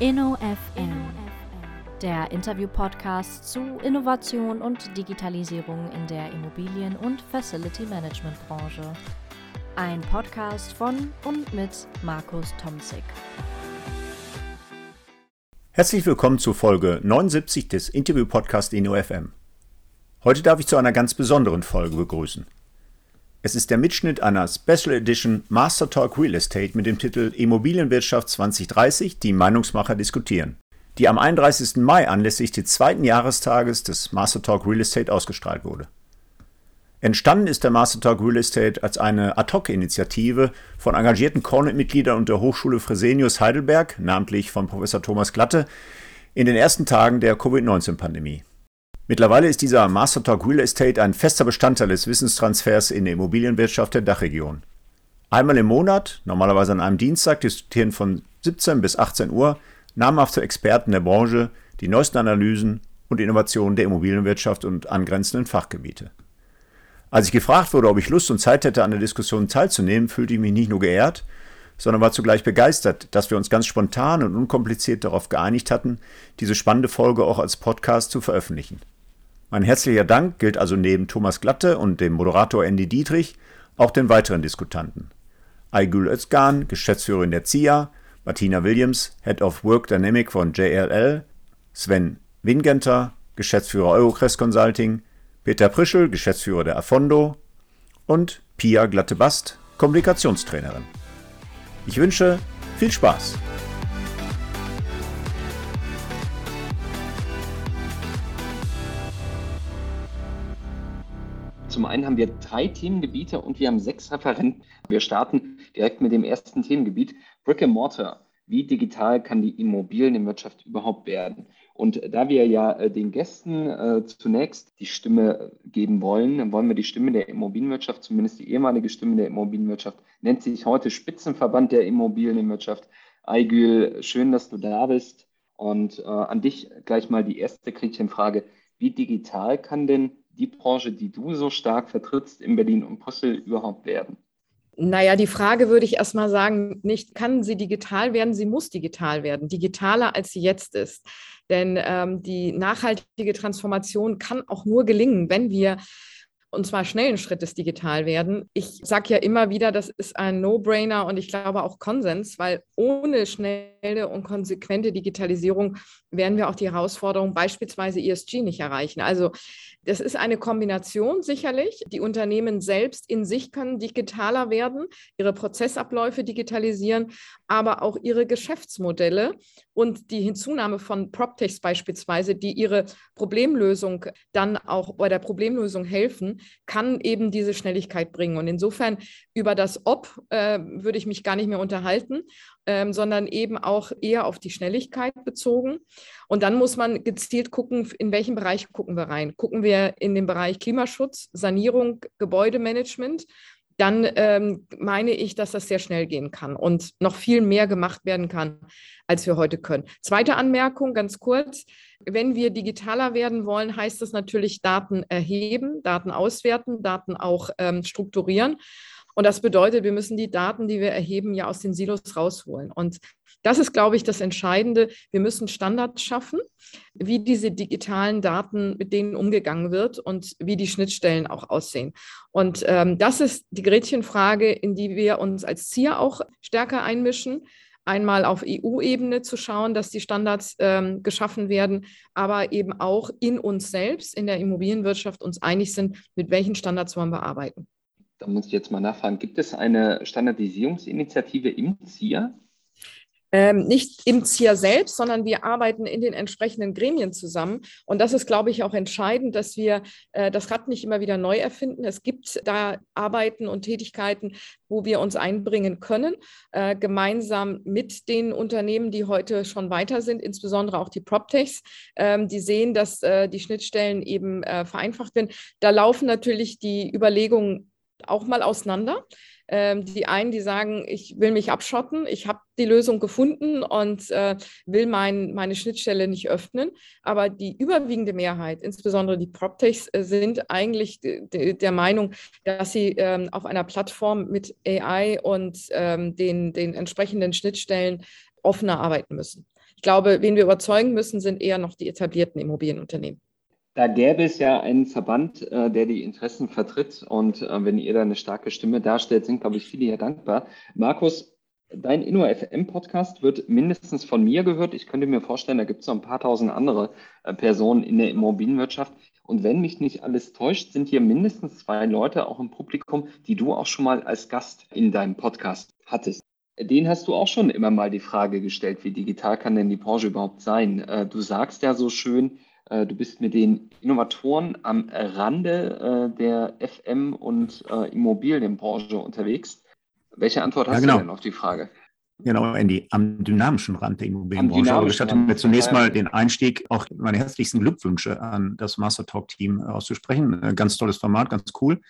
InnoFM, der Interview-Podcast zu Innovation und Digitalisierung in der Immobilien- und Facility-Management-Branche. Ein Podcast von und mit Markus Tomzig. Herzlich willkommen zu Folge 79 des Interview-Podcasts InnoFM. Heute darf ich zu einer ganz besonderen Folge begrüßen. Es ist der Mitschnitt einer Special Edition Master Talk Real Estate mit dem Titel Immobilienwirtschaft 2030, die Meinungsmacher diskutieren, die am 31. Mai anlässlich des zweiten Jahrestages des Master Talk Real Estate ausgestrahlt wurde. Entstanden ist der Master Talk Real Estate als eine Ad-Hoc-Initiative von engagierten Cornet-Mitgliedern und der Hochschule Fresenius Heidelberg, namentlich von Professor Thomas Glatte, in den ersten Tagen der Covid-19-Pandemie. Mittlerweile ist dieser Master Talk Real Estate ein fester Bestandteil des Wissenstransfers in der Immobilienwirtschaft der Dachregion. Einmal im Monat, normalerweise an einem Dienstag, diskutieren von 17 bis 18 Uhr namhafte Experten der Branche die neuesten Analysen und Innovationen der Immobilienwirtschaft und angrenzenden Fachgebiete. Als ich gefragt wurde, ob ich Lust und Zeit hätte, an der Diskussion teilzunehmen, fühlte ich mich nicht nur geehrt, sondern war zugleich begeistert, dass wir uns ganz spontan und unkompliziert darauf geeinigt hatten, diese spannende Folge auch als Podcast zu veröffentlichen. Mein herzlicher Dank gilt also neben Thomas Glatte und dem Moderator Andy Dietrich auch den weiteren Diskutanten. Aygül Özkan, Geschäftsführerin der CIA, Martina Williams, Head of Work Dynamic von JLL, Sven Wingenter, Geschäftsführer Eurocrest Consulting, Peter Prischel, Geschäftsführer der Afondo und Pia Glatte-Bast, Kommunikationstrainerin. Ich wünsche viel Spaß! Zum einen haben wir drei Themengebiete und wir haben sechs Referenten. Wir starten direkt mit dem ersten Themengebiet, Brick and Mortar. Wie digital kann die Immobilienwirtschaft überhaupt werden? Und da wir ja äh, den Gästen äh, zunächst die Stimme geben wollen, dann wollen wir die Stimme der Immobilienwirtschaft, zumindest die ehemalige Stimme der Immobilienwirtschaft, nennt sich heute Spitzenverband der Immobilienwirtschaft. Aygül, schön, dass du da bist. Und äh, an dich gleich mal die erste Gretchenfrage. Wie digital kann denn die Branche, die du so stark vertrittst in Berlin und Brüssel überhaupt werden? Naja, die Frage würde ich erstmal sagen, nicht kann sie digital werden, sie muss digital werden, digitaler als sie jetzt ist. Denn ähm, die nachhaltige Transformation kann auch nur gelingen, wenn wir und zwar schnellen Schrittes digital werden. Ich sage ja immer wieder, das ist ein No-Brainer und ich glaube auch Konsens, weil ohne schnelle und konsequente Digitalisierung werden wir auch die Herausforderung beispielsweise ESG nicht erreichen. Also das ist eine Kombination sicherlich. Die Unternehmen selbst in sich können digitaler werden, ihre Prozessabläufe digitalisieren, aber auch ihre Geschäftsmodelle und die Hinzunahme von PropTechs beispielsweise, die ihre Problemlösung dann auch bei der Problemlösung helfen, kann eben diese Schnelligkeit bringen. Und insofern über das Ob äh, würde ich mich gar nicht mehr unterhalten, ähm, sondern eben auch eher auf die Schnelligkeit bezogen. Und dann muss man gezielt gucken, in welchem Bereich gucken wir rein. Gucken wir in den Bereich Klimaschutz, Sanierung, Gebäudemanagement dann ähm, meine ich, dass das sehr schnell gehen kann und noch viel mehr gemacht werden kann, als wir heute können. Zweite Anmerkung, ganz kurz. Wenn wir digitaler werden wollen, heißt das natürlich Daten erheben, Daten auswerten, Daten auch ähm, strukturieren. Und das bedeutet, wir müssen die Daten, die wir erheben, ja aus den Silos rausholen. Und das ist, glaube ich, das Entscheidende. Wir müssen Standards schaffen, wie diese digitalen Daten, mit denen umgegangen wird und wie die Schnittstellen auch aussehen. Und ähm, das ist die Gretchenfrage, in die wir uns als ZIA auch stärker einmischen einmal auf EU-Ebene zu schauen, dass die Standards ähm, geschaffen werden, aber eben auch in uns selbst, in der Immobilienwirtschaft uns einig sind, mit welchen Standards wollen wir arbeiten. Da muss ich jetzt mal nachfragen, gibt es eine Standardisierungsinitiative im ZIA? Ähm, nicht im ZIA selbst, sondern wir arbeiten in den entsprechenden Gremien zusammen. Und das ist, glaube ich, auch entscheidend, dass wir äh, das Rad nicht immer wieder neu erfinden. Es gibt da Arbeiten und Tätigkeiten, wo wir uns einbringen können, äh, gemeinsam mit den Unternehmen, die heute schon weiter sind, insbesondere auch die PropTechs, ähm, die sehen, dass äh, die Schnittstellen eben äh, vereinfacht werden. Da laufen natürlich die Überlegungen auch mal auseinander. Ähm, die einen, die sagen, ich will mich abschotten, ich habe die Lösung gefunden und äh, will mein, meine Schnittstelle nicht öffnen. Aber die überwiegende Mehrheit, insbesondere die PropTechs, äh, sind eigentlich der Meinung, dass sie ähm, auf einer Plattform mit AI und ähm, den, den entsprechenden Schnittstellen offener arbeiten müssen. Ich glaube, wen wir überzeugen müssen, sind eher noch die etablierten Immobilienunternehmen. Da gäbe es ja einen Verband, äh, der die Interessen vertritt. Und äh, wenn ihr da eine starke Stimme darstellt, sind, glaube ich, viele ja dankbar. Markus, dein InnoFM-Podcast wird mindestens von mir gehört. Ich könnte mir vorstellen, da gibt es noch ein paar tausend andere äh, Personen in der Immobilienwirtschaft. Und wenn mich nicht alles täuscht, sind hier mindestens zwei Leute auch im Publikum, die du auch schon mal als Gast in deinem Podcast hattest. Den hast du auch schon immer mal die Frage gestellt, wie digital kann denn die Branche überhaupt sein? Du sagst ja so schön, äh, du bist mit den Innovatoren am Rande äh, der FM- und äh, Immobilienbranche unterwegs. Welche Antwort hast ja, genau. du denn auf die Frage? Genau, Andy, am dynamischen Rand der Immobilienbranche. Aber gestatte mir zunächst mal den Einstieg, auch meine herzlichsten Glückwünsche an das Master Talk Team auszusprechen. Ganz tolles Format, ganz cool.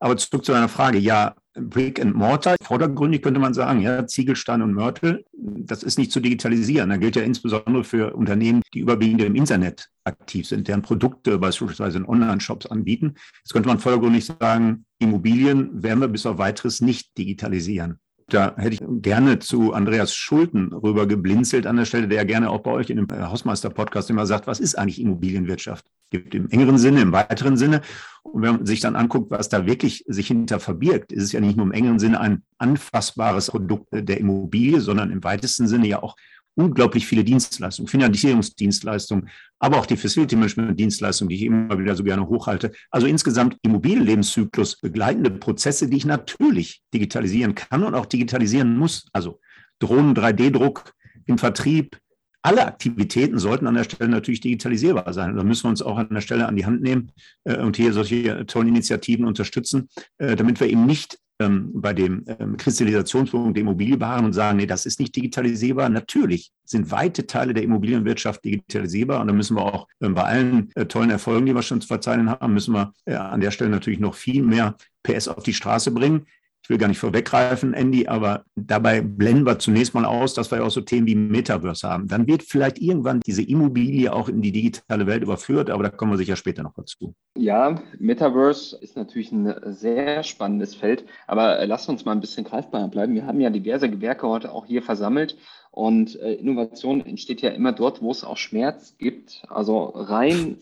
Aber zurück zu deiner Frage. Ja, Brick and Mortar, vordergründig könnte man sagen, ja, Ziegelstein und Mörtel, das ist nicht zu digitalisieren. Da gilt ja insbesondere für Unternehmen, die überwiegend im Internet aktiv sind, deren Produkte beispielsweise in Online-Shops anbieten. Jetzt könnte man vordergründig sagen, Immobilien werden wir bis auf weiteres nicht digitalisieren. Da hätte ich gerne zu Andreas Schulten rüber geblinzelt an der Stelle, der ja gerne auch bei euch in dem Hausmeister-Podcast immer sagt, was ist eigentlich Immobilienwirtschaft? Gibt im engeren Sinne, im weiteren Sinne. Und wenn man sich dann anguckt, was da wirklich sich hinter verbirgt, ist es ja nicht nur im engeren Sinne ein anfassbares Produkt der Immobilie, sondern im weitesten Sinne ja auch unglaublich viele Dienstleistungen, Finanzierungsdienstleistungen, aber auch die Facility Management Dienstleistungen, die ich immer wieder so gerne hochhalte. Also insgesamt Immobilienlebenszyklus begleitende Prozesse, die ich natürlich digitalisieren kann und auch digitalisieren muss. Also Drohnen, 3D-Druck im Vertrieb, alle Aktivitäten sollten an der Stelle natürlich digitalisierbar sein. Da müssen wir uns auch an der Stelle an die Hand nehmen äh, und hier solche tollen Initiativen unterstützen, äh, damit wir eben nicht ähm, bei dem ähm, Kristallisationspunkt der Immobilie beharren und sagen, nee, das ist nicht digitalisierbar. Natürlich sind weite Teile der Immobilienwirtschaft digitalisierbar und da müssen wir auch ähm, bei allen äh, tollen Erfolgen, die wir schon zu verzeichnen haben, müssen wir äh, an der Stelle natürlich noch viel mehr PS auf die Straße bringen ich will gar nicht vorweggreifen, Andy, aber dabei blenden wir zunächst mal aus, dass wir auch so Themen wie Metaverse haben. Dann wird vielleicht irgendwann diese Immobilie auch in die digitale Welt überführt, aber da kommen wir sicher später noch dazu. Ja, Metaverse ist natürlich ein sehr spannendes Feld, aber lass uns mal ein bisschen greifbarer bleiben. Wir haben ja diverse Gewerke heute auch hier versammelt und äh, Innovation entsteht ja immer dort, wo es auch Schmerz gibt. Also rein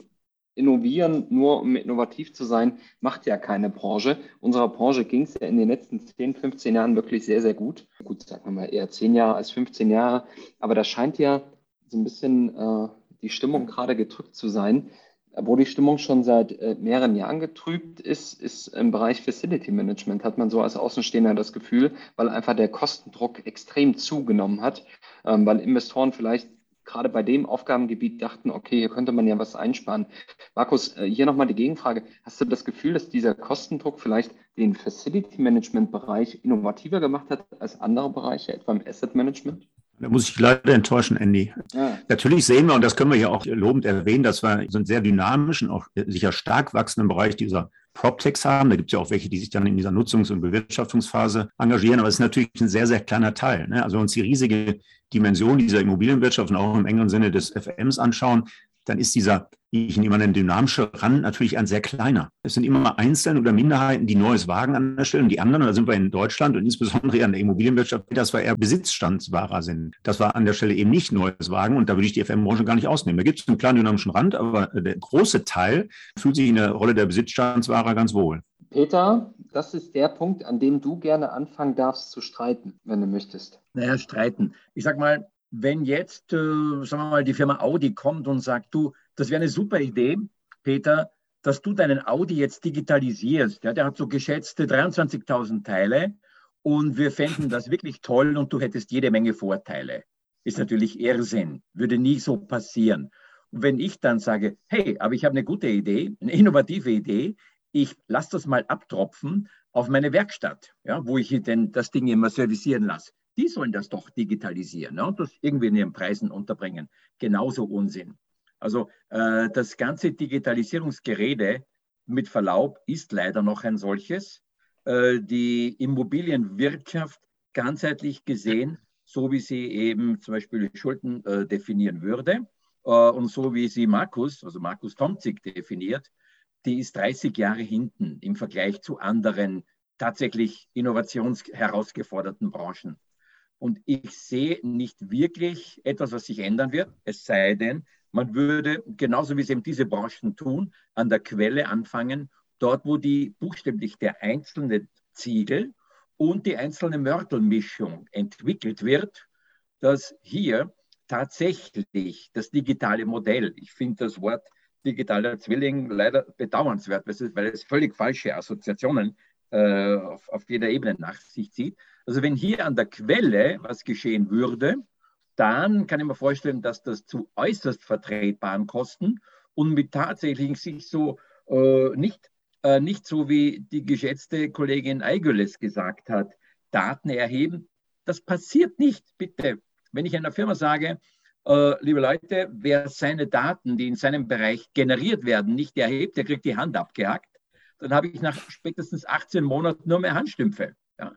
innovieren, nur um innovativ zu sein, macht ja keine Branche. Unserer Branche ging es ja in den letzten 10, 15 Jahren wirklich sehr, sehr gut. Gut, sagen wir mal eher 10 Jahre als 15 Jahre. Aber da scheint ja so ein bisschen äh, die Stimmung gerade gedrückt zu sein. Wo die Stimmung schon seit äh, mehreren Jahren getrübt ist, ist im Bereich Facility Management, hat man so als Außenstehender das Gefühl, weil einfach der Kostendruck extrem zugenommen hat, ähm, weil Investoren vielleicht gerade bei dem Aufgabengebiet dachten, okay, hier könnte man ja was einsparen. Markus, äh, hier nochmal die Gegenfrage. Hast du das Gefühl, dass dieser Kostendruck vielleicht den Facility Management Bereich innovativer gemacht hat als andere Bereiche, etwa im Asset Management? Da muss ich leider enttäuschen, Andy. Ja. Natürlich sehen wir, und das können wir ja auch lobend erwähnen, dass wir so einen sehr dynamischen, auch sicher stark wachsenden Bereich dieser PropTechs haben. Da gibt es ja auch welche, die sich dann in dieser Nutzungs- und Bewirtschaftungsphase engagieren, aber es ist natürlich ein sehr, sehr kleiner Teil. Ne? Also uns die riesige Dimension dieser Immobilienwirtschaft und auch im engeren Sinne des FMs anschauen, dann ist dieser, ich nehme mal einen dynamische Rand natürlich ein sehr kleiner. Es sind immer Einzelne oder Minderheiten, die Neues wagen an der Stelle und die anderen, da sind wir in Deutschland und insbesondere an der Immobilienwirtschaft, dass wir eher Besitzstandswahrer sind. Das war an der Stelle eben nicht Neues wagen und da würde ich die FM-Branche gar nicht ausnehmen. Da gibt es einen kleinen dynamischen Rand, aber der große Teil fühlt sich in der Rolle der Besitzstandswahrer ganz wohl. Peter, das ist der Punkt, an dem du gerne anfangen darfst zu streiten, wenn du möchtest. Naja, streiten. Ich sag mal, wenn jetzt, äh, sagen wir mal, die Firma Audi kommt und sagt, du, das wäre eine super Idee, Peter, dass du deinen Audi jetzt digitalisierst. Ja, der hat so geschätzte 23.000 Teile und wir fänden das wirklich toll und du hättest jede Menge Vorteile. Ist natürlich Irrsinn, würde nie so passieren. Und wenn ich dann sage, hey, aber ich habe eine gute Idee, eine innovative Idee, ich lasse das mal abtropfen auf meine Werkstatt, ja, wo ich denn das Ding immer servicieren lasse. Die sollen das doch digitalisieren ne, und das irgendwie in ihren Preisen unterbringen. Genauso Unsinn. Also äh, das ganze Digitalisierungsgerede mit Verlaub ist leider noch ein solches. Äh, die Immobilienwirtschaft ganzheitlich gesehen, so wie sie eben zum Beispiel Schulden äh, definieren würde äh, und so wie sie Markus, also Markus Tomzig definiert, die ist 30 Jahre hinten im Vergleich zu anderen tatsächlich innovationsherausgeforderten Branchen. Und ich sehe nicht wirklich etwas, was sich ändern wird, es sei denn, man würde, genauso wie es eben diese Branchen tun, an der Quelle anfangen, dort, wo die buchstäblich der einzelne Ziegel und die einzelne Mörtelmischung entwickelt wird, dass hier tatsächlich das digitale Modell, ich finde das Wort digitaler Zwilling leider bedauernswert, weil es völlig falsche Assoziationen äh, auf, auf jeder Ebene nach sich zieht. Also wenn hier an der Quelle was geschehen würde, dann kann ich mir vorstellen, dass das zu äußerst vertretbaren Kosten und mit tatsächlichen sich so äh, nicht, äh, nicht so wie die geschätzte Kollegin Eigüles gesagt hat, Daten erheben. Das passiert nicht, bitte. Wenn ich einer Firma sage, äh, liebe Leute, wer seine Daten, die in seinem Bereich generiert werden, nicht erhebt, der kriegt die Hand abgehackt, dann habe ich nach spätestens 18 Monaten nur mehr Handstümpfe. Ja.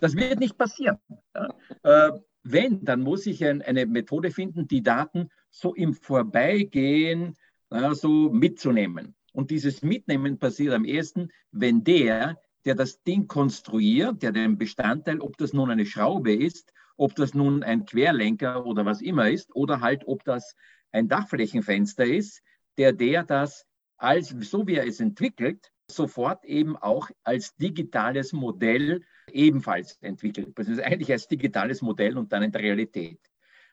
Das wird nicht passieren. Ja. Äh, wenn, dann muss ich ein, eine Methode finden, die Daten so im Vorbeigehen äh, so mitzunehmen. Und dieses Mitnehmen passiert am ehesten, wenn der, der das Ding konstruiert, der den Bestandteil, ob das nun eine Schraube ist ob das nun ein Querlenker oder was immer ist, oder halt, ob das ein Dachflächenfenster ist, der der das als, so wie er es entwickelt, sofort eben auch als digitales Modell ebenfalls entwickelt. Das ist eigentlich als digitales Modell und dann in der Realität.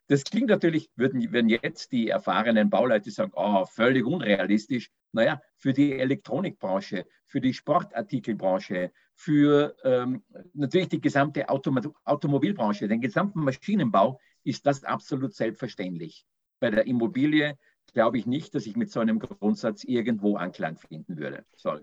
Das klingt natürlich, würden, würden jetzt die erfahrenen Bauleute sagen, oh, völlig unrealistisch. Naja, für die Elektronikbranche, für die Sportartikelbranche, für ähm, natürlich die gesamte Autom Automobilbranche, den gesamten Maschinenbau ist das absolut selbstverständlich. Bei der Immobilie glaube ich nicht, dass ich mit so einem Grundsatz irgendwo Anklang finden würde. Sorry.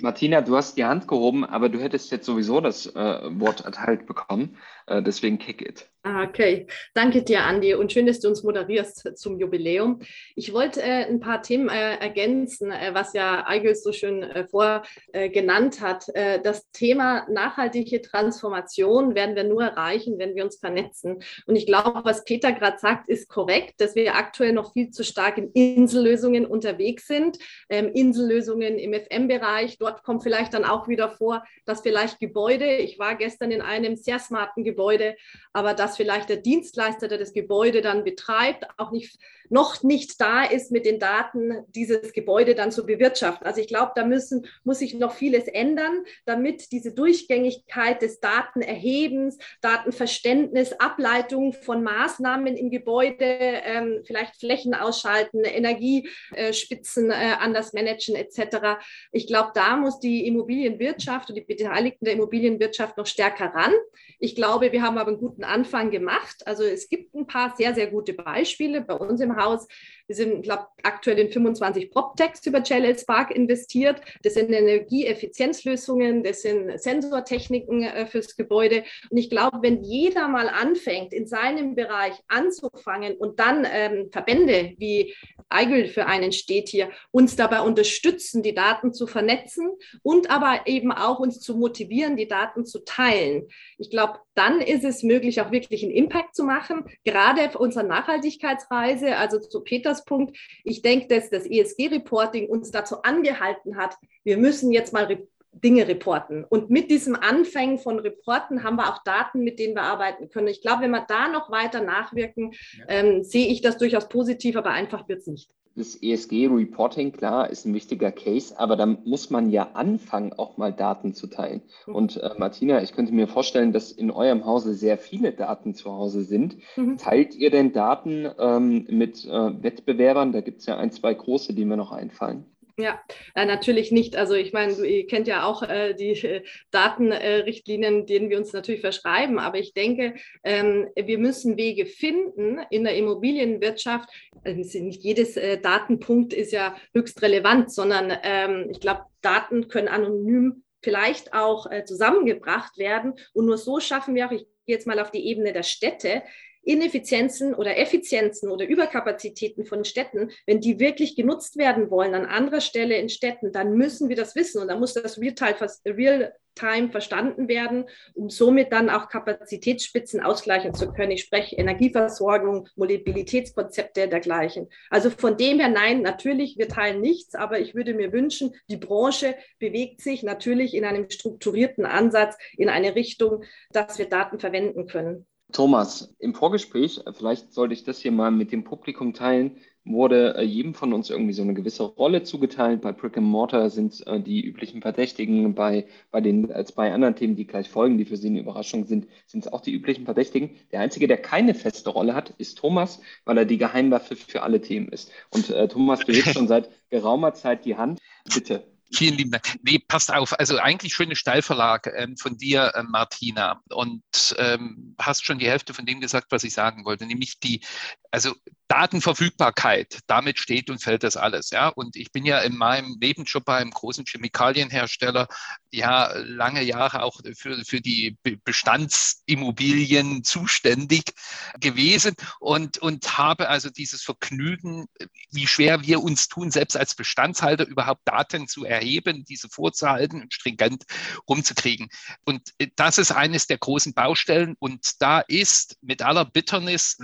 Martina, du hast die Hand gehoben, aber du hättest jetzt sowieso das äh, Wort erteilt bekommen. Äh, deswegen kick it. Ah, okay, danke dir, Andi, und schön, dass du uns moderierst zum Jubiläum. Ich wollte äh, ein paar Themen äh, ergänzen, äh, was ja Eigel so schön äh, vorgenannt hat. das Thema nachhaltige Transformation werden wir nur erreichen, wenn wir uns vernetzen. Und ich glaube, was Peter gerade sagt, ist korrekt, dass wir aktuell noch viel zu stark in Insellösungen unterwegs sind. Ähm, Insellösungen im FM-Bereich, dort kommt vielleicht dann auch wieder vor, dass vielleicht Gebäude, ich war gestern in einem sehr smarten Gebäude, aber dass vielleicht der Dienstleister, der das Gebäude dann betreibt, auch nicht noch nicht da ist, mit den Daten dieses Gebäude dann zu bewirtschaften. Also ich glaube, da müssen, muss sich noch vieles ändern, damit diese Durchgängigkeit des Datenerhebens, Datenverständnis, Ableitung von Maßnahmen im Gebäude, ähm, vielleicht Flächen ausschalten, Energiespitzen äh, anders managen etc. Ich glaube, da muss die Immobilienwirtschaft und die Beteiligten der Immobilienwirtschaft noch stärker ran. Ich glaube, wir haben aber einen guten Anfang gemacht. Also es gibt ein paar sehr, sehr gute Beispiele bei uns im Haus. Wir sind, glaube aktuell in 25 PropTechs über JLL Spark investiert. Das sind Energieeffizienzlösungen, das sind Sensortechniken äh, fürs Gebäude. Und ich glaube, wenn jeder mal anfängt, in seinem Bereich anzufangen und dann ähm, Verbände wie Eigel für einen steht hier, uns dabei unterstützen, die Daten zu vernetzen und aber eben auch uns zu motivieren, die Daten zu teilen. Ich glaube, dann ist es möglich, auch wirklich einen Impact zu machen, gerade auf unserer Nachhaltigkeitsreise, also zu Peters Punkt. Ich denke, dass das ESG-Reporting uns dazu angehalten hat, wir müssen jetzt mal Dinge reporten. Und mit diesem Anfängen von Reporten haben wir auch Daten, mit denen wir arbeiten können. Ich glaube, wenn wir da noch weiter nachwirken, ähm, sehe ich das durchaus positiv, aber einfach wird es nicht. Das ESG-Reporting, klar, ist ein wichtiger Case, aber da muss man ja anfangen, auch mal Daten zu teilen. Mhm. Und äh, Martina, ich könnte mir vorstellen, dass in eurem Hause sehr viele Daten zu Hause sind. Mhm. Teilt ihr denn Daten ähm, mit äh, Wettbewerbern? Da gibt es ja ein, zwei große, die mir noch einfallen. Ja, äh, natürlich nicht. Also ich meine, ihr kennt ja auch äh, die äh, Datenrichtlinien, denen wir uns natürlich verschreiben. Aber ich denke, ähm, wir müssen Wege finden in der Immobilienwirtschaft. Also nicht jedes äh, Datenpunkt ist ja höchst relevant, sondern ähm, ich glaube, Daten können anonym vielleicht auch äh, zusammengebracht werden. Und nur so schaffen wir auch, ich gehe jetzt mal auf die Ebene der Städte, Ineffizienzen oder Effizienzen oder Überkapazitäten von Städten, wenn die wirklich genutzt werden wollen an anderer Stelle in Städten, dann müssen wir das wissen und dann muss das Real-Time verstanden werden, um somit dann auch Kapazitätsspitzen ausgleichen zu können. Ich spreche Energieversorgung, Mobilitätskonzepte dergleichen. Also von dem her, nein, natürlich, wir teilen nichts, aber ich würde mir wünschen, die Branche bewegt sich natürlich in einem strukturierten Ansatz in eine Richtung, dass wir Daten verwenden können. Thomas, im Vorgespräch, vielleicht sollte ich das hier mal mit dem Publikum teilen, wurde äh, jedem von uns irgendwie so eine gewisse Rolle zugeteilt. Bei Brick and Mortar sind es äh, die üblichen Verdächtigen, bei, bei den äh, zwei anderen Themen, die gleich folgen, die für Sie eine Überraschung sind, sind es auch die üblichen Verdächtigen. Der Einzige, der keine feste Rolle hat, ist Thomas, weil er die Geheimwaffe für alle Themen ist. Und äh, Thomas, du hebst schon seit geraumer Zeit die Hand. Bitte. Vielen lieben Dank. Nee, passt auf. Also eigentlich schöne Steilverlag ähm, von dir, äh, Martina. Und ähm, hast schon die Hälfte von dem gesagt, was ich sagen wollte, nämlich die, also Datenverfügbarkeit, damit steht und fällt das alles. Ja? Und ich bin ja in meinem Nebenjob bei einem großen Chemikalienhersteller ja lange Jahre auch für, für die Bestandsimmobilien zuständig gewesen und, und habe also dieses Vergnügen, wie schwer wir uns tun, selbst als Bestandshalter überhaupt Daten zu erheben, diese vorzuhalten und stringent rumzukriegen. Und das ist eines der großen Baustellen. Und da ist mit aller Bitternis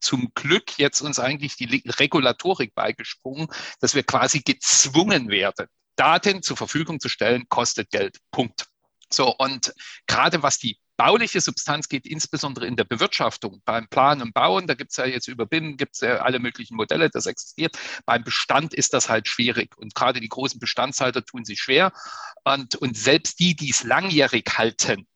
zum Glück jetzt uns eigentlich die Regulatorik beigesprungen, dass wir quasi gezwungen werden, Daten zur Verfügung zu stellen, kostet Geld. Punkt. So, und gerade was die bauliche Substanz geht, insbesondere in der Bewirtschaftung, beim Planen und Bauen, da gibt es ja jetzt über BIM, gibt es ja alle möglichen Modelle, das existiert. Beim Bestand ist das halt schwierig und gerade die großen Bestandshalter tun sich schwer. Und, und selbst die, die es langjährig halten,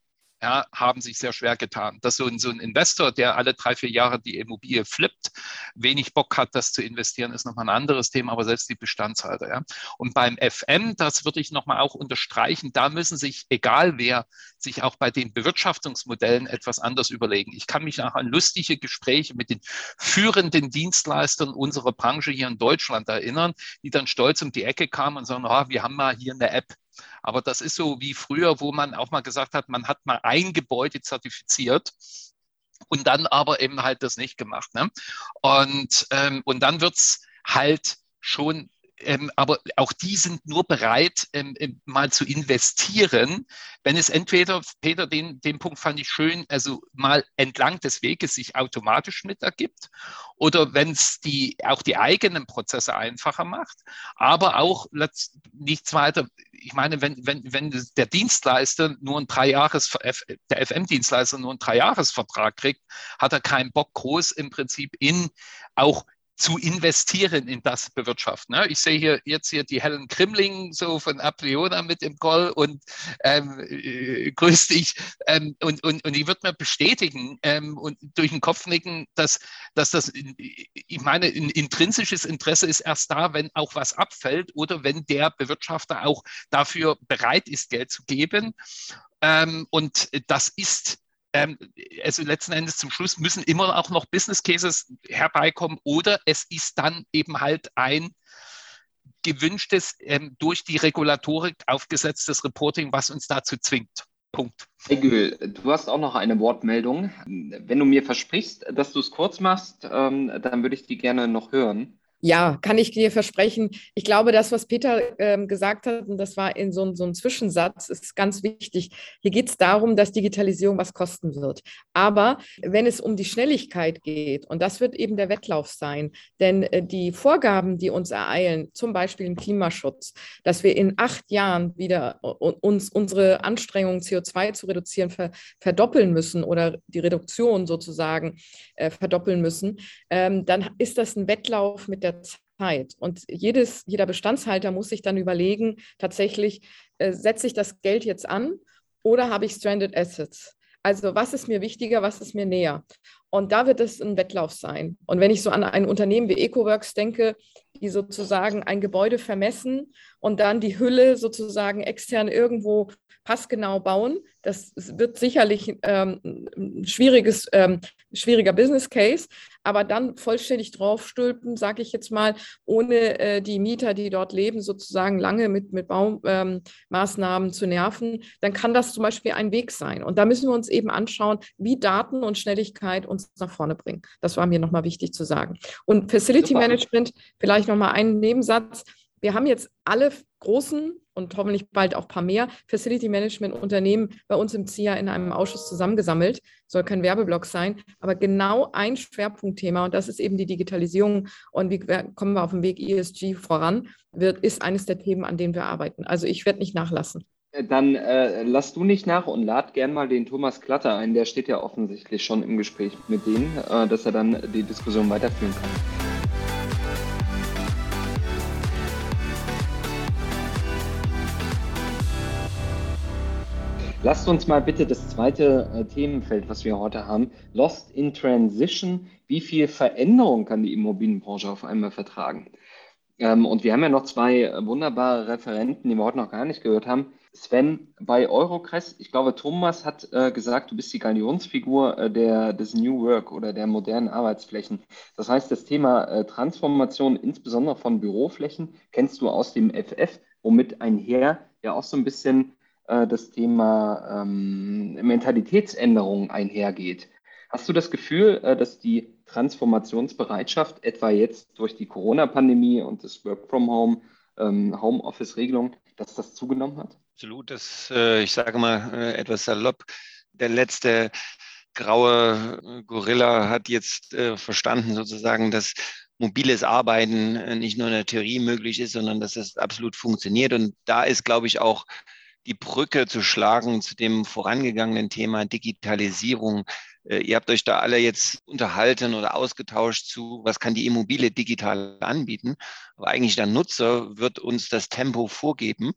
ja, haben sich sehr schwer getan. Dass so ein, so ein Investor, der alle drei, vier Jahre die Immobilie flippt, wenig Bock hat, das zu investieren, ist nochmal ein anderes Thema, aber selbst die Bestandshalter. Ja. Und beim FM, das würde ich nochmal auch unterstreichen, da müssen sich, egal wer, sich auch bei den Bewirtschaftungsmodellen etwas anders überlegen. Ich kann mich noch an lustige Gespräche mit den führenden Dienstleistern unserer Branche hier in Deutschland erinnern, die dann stolz um die Ecke kamen und sagen, oh, wir haben mal hier eine App aber das ist so wie früher, wo man auch mal gesagt hat, man hat mal ein Gebäude zertifiziert und dann aber eben halt das nicht gemacht. Ne? Und, ähm, und dann wird es halt schon ähm, aber auch die sind nur bereit, ähm, ähm, mal zu investieren, wenn es entweder, Peter, den, den Punkt fand ich schön, also mal entlang des Weges sich automatisch mit ergibt oder wenn es die, auch die eigenen Prozesse einfacher macht, aber auch nichts weiter. Ich meine, wenn, wenn, wenn der Dienstleister nur ein Dreijahres, der FM-Dienstleister nur einen Dreijahresvertrag kriegt, hat er keinen Bock groß im Prinzip in auch zu investieren in das Bewirtschaften. Ne? Ich sehe hier jetzt hier die Helen Krimling so von Apriona mit im Call und ähm, äh, grüß dich. Ähm, und, und, und die wird mir bestätigen ähm, und durch den Kopf nicken, dass, dass das, ich meine, ein intrinsisches Interesse ist erst da, wenn auch was abfällt oder wenn der Bewirtschafter auch dafür bereit ist, Geld zu geben. Ähm, und das ist ähm, also letzten Endes zum Schluss müssen immer auch noch Business Cases herbeikommen oder es ist dann eben halt ein gewünschtes, ähm, durch die Regulatorik aufgesetztes Reporting, was uns dazu zwingt. Punkt. Hey Gül, du hast auch noch eine Wortmeldung. Wenn du mir versprichst, dass du es kurz machst, ähm, dann würde ich die gerne noch hören. Ja, kann ich dir versprechen. Ich glaube, das, was Peter ähm, gesagt hat, und das war in so, so einem Zwischensatz, ist ganz wichtig. Hier geht es darum, dass Digitalisierung was kosten wird. Aber wenn es um die Schnelligkeit geht, und das wird eben der Wettlauf sein, denn äh, die Vorgaben, die uns ereilen, zum Beispiel im Klimaschutz, dass wir in acht Jahren wieder uns unsere Anstrengungen, CO2 zu reduzieren, ver, verdoppeln müssen oder die Reduktion sozusagen äh, verdoppeln müssen, ähm, dann ist das ein Wettlauf mit der Zeit. Und jedes, jeder Bestandshalter muss sich dann überlegen, tatsächlich, äh, setze ich das Geld jetzt an oder habe ich Stranded Assets? Also was ist mir wichtiger, was ist mir näher? Und da wird es ein Wettlauf sein. Und wenn ich so an ein Unternehmen wie EcoWorks denke, die sozusagen ein Gebäude vermessen und dann die Hülle sozusagen extern irgendwo passgenau bauen. Das wird sicherlich ähm, ein schwieriges, ähm, schwieriger Business Case, aber dann vollständig draufstülpen, sage ich jetzt mal, ohne äh, die Mieter, die dort leben, sozusagen lange mit, mit Baumaßnahmen ähm, zu nerven, dann kann das zum Beispiel ein Weg sein. Und da müssen wir uns eben anschauen, wie Daten und Schnelligkeit uns nach vorne bringen. Das war mir nochmal wichtig zu sagen. Und Facility Super. Management, vielleicht nochmal einen Nebensatz. Wir haben jetzt alle großen und hoffentlich bald auch ein paar mehr Facility Management Unternehmen bei uns im ZIA in einem Ausschuss zusammengesammelt. Soll kein Werbeblock sein, aber genau ein Schwerpunktthema und das ist eben die Digitalisierung und wie kommen wir auf dem Weg ESG voran, wird, ist eines der Themen, an denen wir arbeiten. Also ich werde nicht nachlassen. Dann äh, lass du nicht nach und lad gern mal den Thomas Klatter ein. Der steht ja offensichtlich schon im Gespräch mit denen, äh, dass er dann die Diskussion weiterführen kann. Lasst uns mal bitte das zweite äh, Themenfeld, was wir heute haben, Lost in Transition. Wie viel Veränderung kann die Immobilienbranche auf einmal vertragen? Ähm, und wir haben ja noch zwei äh, wunderbare Referenten, die wir heute noch gar nicht gehört haben. Sven bei Eurocrest, ich glaube, Thomas hat äh, gesagt, du bist die Galionsfigur äh, der, des New Work oder der modernen Arbeitsflächen. Das heißt, das Thema äh, Transformation, insbesondere von Büroflächen, kennst du aus dem FF, womit einher ja auch so ein bisschen äh, das Thema ähm, Mentalitätsänderung einhergeht. Hast du das Gefühl, äh, dass die Transformationsbereitschaft etwa jetzt durch die Corona-Pandemie und das Work from Home, ähm, Homeoffice-Regelung, dass das zugenommen hat? Absolut. Das, äh, ich sage mal äh, etwas salopp, der letzte graue äh, Gorilla hat jetzt äh, verstanden sozusagen, dass mobiles Arbeiten nicht nur in der Theorie möglich ist, sondern dass es absolut funktioniert. Und da ist, glaube ich, auch die Brücke zu schlagen zu dem vorangegangenen Thema Digitalisierung. Äh, ihr habt euch da alle jetzt unterhalten oder ausgetauscht zu, was kann die Immobilie digital anbieten. Aber eigentlich der Nutzer wird uns das Tempo vorgeben.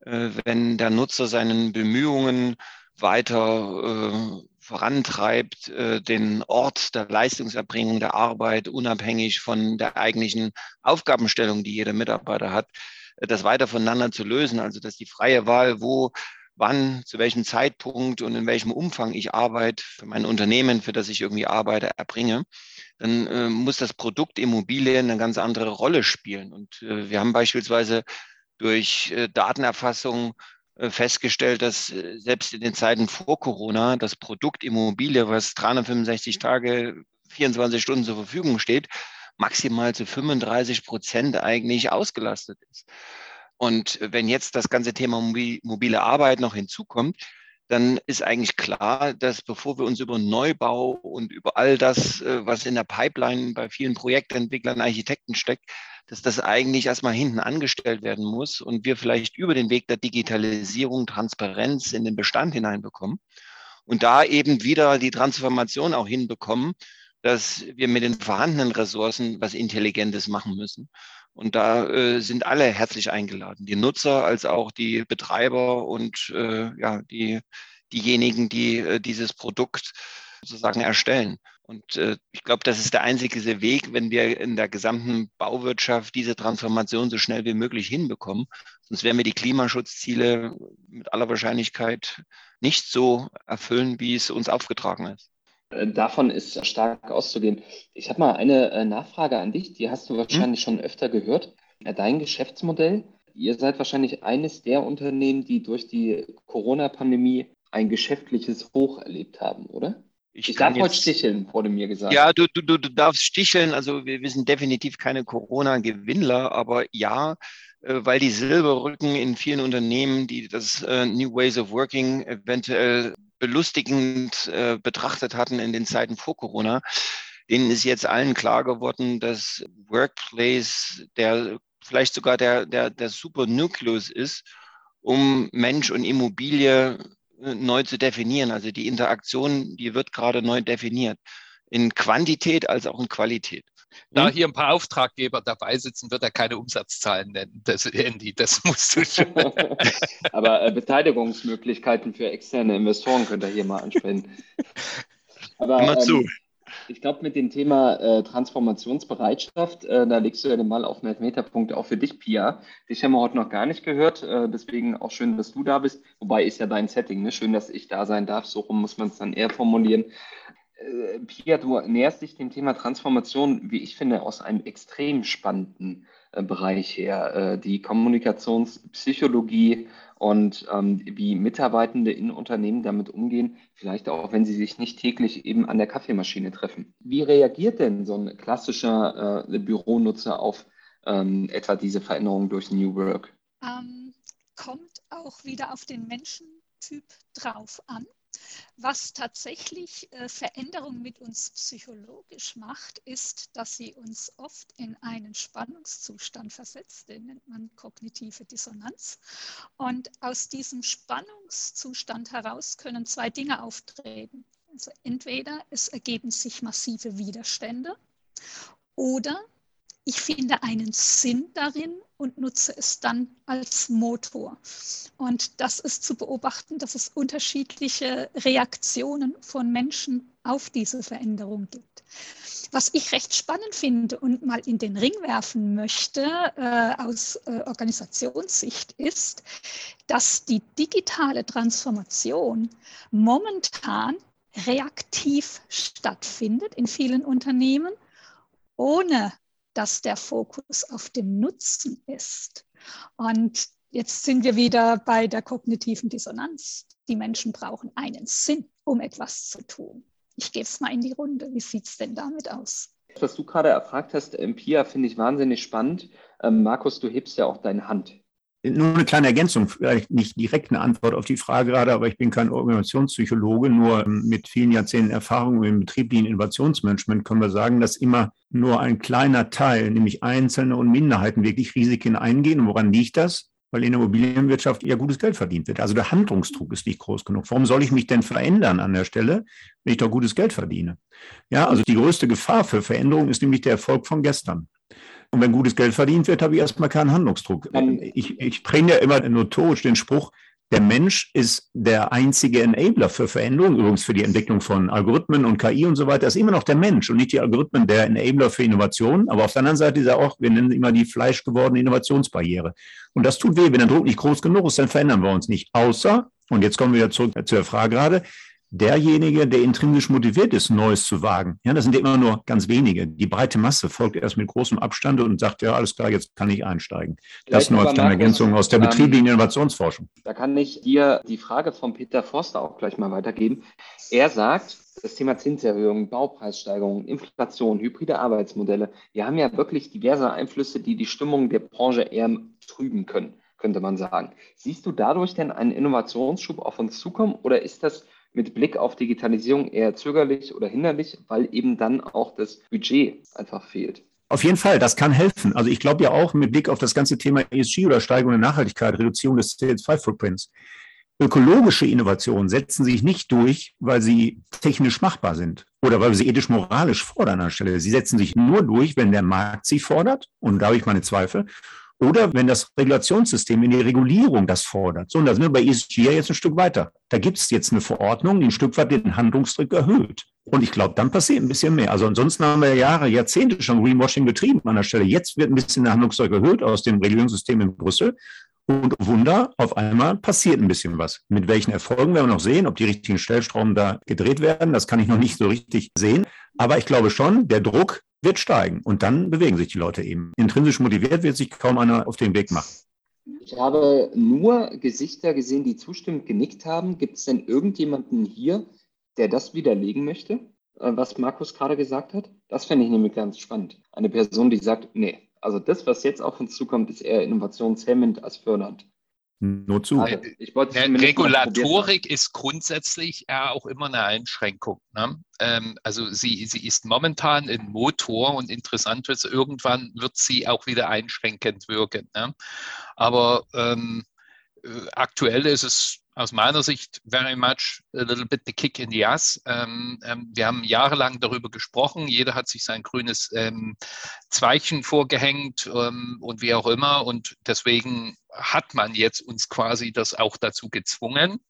Äh, wenn der Nutzer seinen Bemühungen weiter äh, vorantreibt, den Ort der Leistungserbringung der Arbeit unabhängig von der eigentlichen Aufgabenstellung, die jeder Mitarbeiter hat, das weiter voneinander zu lösen. Also dass die freie Wahl, wo, wann, zu welchem Zeitpunkt und in welchem Umfang ich Arbeit für mein Unternehmen, für das ich irgendwie arbeite, erbringe, dann äh, muss das Produkt Immobilien eine ganz andere Rolle spielen. Und äh, wir haben beispielsweise durch äh, Datenerfassung äh, festgestellt, dass äh, selbst in den Zeiten vor Corona das Produkt Immobilie, was 365 Tage, 24 Stunden zur Verfügung steht, maximal zu 35 Prozent eigentlich ausgelastet ist. Und wenn jetzt das ganze Thema mobile Arbeit noch hinzukommt, dann ist eigentlich klar, dass bevor wir uns über Neubau und über all das, äh, was in der Pipeline bei vielen Projektentwicklern, Architekten steckt, dass das eigentlich erstmal hinten angestellt werden muss und wir vielleicht über den Weg der Digitalisierung Transparenz in den Bestand hineinbekommen und da eben wieder die Transformation auch hinbekommen, dass wir mit den vorhandenen Ressourcen was Intelligentes machen müssen. Und da äh, sind alle herzlich eingeladen, die Nutzer als auch die Betreiber und äh, ja, die, diejenigen, die äh, dieses Produkt sozusagen erstellen. Und äh, ich glaube, das ist der einzige Weg, wenn wir in der gesamten Bauwirtschaft diese Transformation so schnell wie möglich hinbekommen. Sonst werden wir die Klimaschutzziele mit aller Wahrscheinlichkeit nicht so erfüllen, wie es uns aufgetragen ist. Äh, davon ist stark auszugehen. Ich habe mal eine äh, Nachfrage an dich, die hast du wahrscheinlich hm? schon öfter gehört. Äh, dein Geschäftsmodell, ihr seid wahrscheinlich eines der Unternehmen, die durch die Corona-Pandemie ein geschäftliches Hoch erlebt haben, oder? Ich, ich darf jetzt, heute sticheln, wurde mir gesagt. Ja, du, du, du darfst sticheln. Also wir, wir sind definitiv keine Corona-Gewinnler, aber ja, weil die Silberrücken in vielen Unternehmen, die das New Ways of Working eventuell belustigend äh, betrachtet hatten in den Zeiten vor Corona, denen ist jetzt allen klar geworden, dass Workplace der vielleicht sogar der, der, der super Nukleus ist, um Mensch und Immobilie äh, neu zu definieren. Also die Interaktion, die wird gerade neu definiert. In Quantität als auch in Qualität. Da hm? hier ein paar Auftraggeber dabei sitzen, wird er keine Umsatzzahlen nennen. Das, Andy, das musst du schon. Aber äh, Beteiligungsmöglichkeiten für externe Investoren könnt ihr hier mal ansprechen. Aber, Immer zu. Ähm, ich glaube, mit dem Thema äh, Transformationsbereitschaft, äh, da legst du ja den Mal auf einen Meterpunkt auch für dich, Pia. Dich haben wir heute noch gar nicht gehört, äh, deswegen auch schön, dass du da bist. Wobei ist ja dein Setting, ne? schön, dass ich da sein darf. So rum muss man es dann eher formulieren. Äh, Pia, du näherst dich dem Thema Transformation, wie ich finde, aus einem extrem spannenden äh, Bereich her. Äh, die Kommunikationspsychologie und ähm, wie Mitarbeitende in Unternehmen damit umgehen, vielleicht auch, wenn sie sich nicht täglich eben an der Kaffeemaschine treffen. Wie reagiert denn so ein klassischer äh, Büronutzer auf ähm, etwa diese Veränderungen durch New Work? Ähm, kommt auch wieder auf den Menschentyp drauf an. Was tatsächlich äh, Veränderung mit uns psychologisch macht, ist, dass sie uns oft in einen Spannungszustand versetzt, den nennt man kognitive Dissonanz. Und aus diesem Spannungszustand heraus können zwei Dinge auftreten. Also entweder es ergeben sich massive Widerstände oder ich finde einen Sinn darin und nutze es dann als Motor. Und das ist zu beobachten, dass es unterschiedliche Reaktionen von Menschen auf diese Veränderung gibt. Was ich recht spannend finde und mal in den Ring werfen möchte äh, aus äh, Organisationssicht ist, dass die digitale Transformation momentan reaktiv stattfindet in vielen Unternehmen, ohne dass der Fokus auf dem Nutzen ist. Und jetzt sind wir wieder bei der kognitiven Dissonanz. Die Menschen brauchen einen Sinn, um etwas zu tun. Ich gebe es mal in die Runde. Wie sieht es denn damit aus? Was du gerade erfragt hast, Pia, finde ich wahnsinnig spannend. Ähm, Markus, du hebst ja auch deine Hand. Nur eine kleine Ergänzung, vielleicht nicht direkt eine Antwort auf die Frage gerade, aber ich bin kein Organisationspsychologe, nur mit vielen Jahrzehnten Erfahrung im betrieblichen Innovationsmanagement können wir sagen, dass immer nur ein kleiner Teil, nämlich Einzelne und Minderheiten, wirklich Risiken eingehen. Und woran liegt das? Weil in der Immobilienwirtschaft eher gutes Geld verdient wird. Also der Handlungsdruck ist nicht groß genug. Warum soll ich mich denn verändern an der Stelle, wenn ich doch gutes Geld verdiene? Ja, also die größte Gefahr für Veränderung ist nämlich der Erfolg von gestern. Und wenn gutes Geld verdient wird, habe ich erstmal keinen Handlungsdruck. Ich, ich bringe ja immer notorisch den Spruch, der Mensch ist der einzige Enabler für Veränderung, übrigens für die Entwicklung von Algorithmen und KI und so weiter, ist immer noch der Mensch und nicht die Algorithmen der Enabler für Innovation. Aber auf der anderen Seite ist er auch, wir nennen immer die fleischgewordene Innovationsbarriere. Und das tut weh, wenn der Druck nicht groß genug ist, dann verändern wir uns nicht. Außer, und jetzt kommen wir wieder zurück zu der Frage gerade, derjenige, der intrinsisch motiviert ist, Neues zu wagen. Ja, das sind immer nur ganz wenige. Die breite Masse folgt erst mit großem Abstand und sagt, ja, alles klar, jetzt kann ich einsteigen. Das nur als kleine Ergänzung aus der ähm, betrieblichen Innovationsforschung. Da kann ich dir die Frage von Peter Forster auch gleich mal weitergeben. Er sagt, das Thema Zinserhöhung, Baupreissteigerung, Inflation, hybride Arbeitsmodelle, wir haben ja wirklich diverse Einflüsse, die die Stimmung der Branche eher trüben können, könnte man sagen. Siehst du dadurch denn einen Innovationsschub auf uns zukommen oder ist das mit Blick auf Digitalisierung eher zögerlich oder hinderlich, weil eben dann auch das Budget einfach fehlt. Auf jeden Fall, das kann helfen. Also ich glaube ja auch mit Blick auf das ganze Thema ESG oder Steigerung der Nachhaltigkeit, Reduzierung des CO2-Footprints. Ökologische Innovationen setzen sich nicht durch, weil sie technisch machbar sind oder weil wir sie ethisch-moralisch fordern an der Stelle. Sie setzen sich nur durch, wenn der Markt sie fordert, und da habe ich meine Zweifel, oder wenn das Regulationssystem in die Regulierung das fordert. So, und da sind wir bei ESG ja jetzt ein Stück weiter. Da gibt es jetzt eine Verordnung, die ein Stück weit den Handlungsdruck erhöht. Und ich glaube, dann passiert ein bisschen mehr. Also ansonsten haben wir Jahre, Jahrzehnte schon Greenwashing betrieben an der Stelle. Jetzt wird ein bisschen der Handlungsdruck erhöht aus dem Regulierungssystem in Brüssel. Und Wunder, auf einmal passiert ein bisschen was. Mit welchen Erfolgen werden wir noch sehen, ob die richtigen Stellstrauben da gedreht werden, das kann ich noch nicht so richtig sehen. Aber ich glaube schon, der Druck wird steigen und dann bewegen sich die Leute eben. Intrinsisch motiviert wird sich kaum einer auf den Weg machen. Ich habe nur Gesichter gesehen, die zustimmend genickt haben. Gibt es denn irgendjemanden hier, der das widerlegen möchte, äh, was Markus gerade gesagt hat? Das fände ich nämlich ganz spannend. Eine Person, die sagt, nee, also das, was jetzt auf uns zukommt, ist eher innovationshemmend als fördernd. Nur zu. Also, Regulatorik ist grundsätzlich ja auch immer eine Einschränkung. Ne? Ähm, also sie, sie ist momentan ein Motor und interessant wird irgendwann wird sie auch wieder einschränkend wirken. Ne? Aber ähm, äh, aktuell ist es aus meiner Sicht very much a little bit the kick in the ass. Ähm, ähm, wir haben jahrelang darüber gesprochen. Jeder hat sich sein grünes ähm, Zweigchen vorgehängt ähm, und wie auch immer. Und deswegen hat man jetzt uns quasi das auch dazu gezwungen.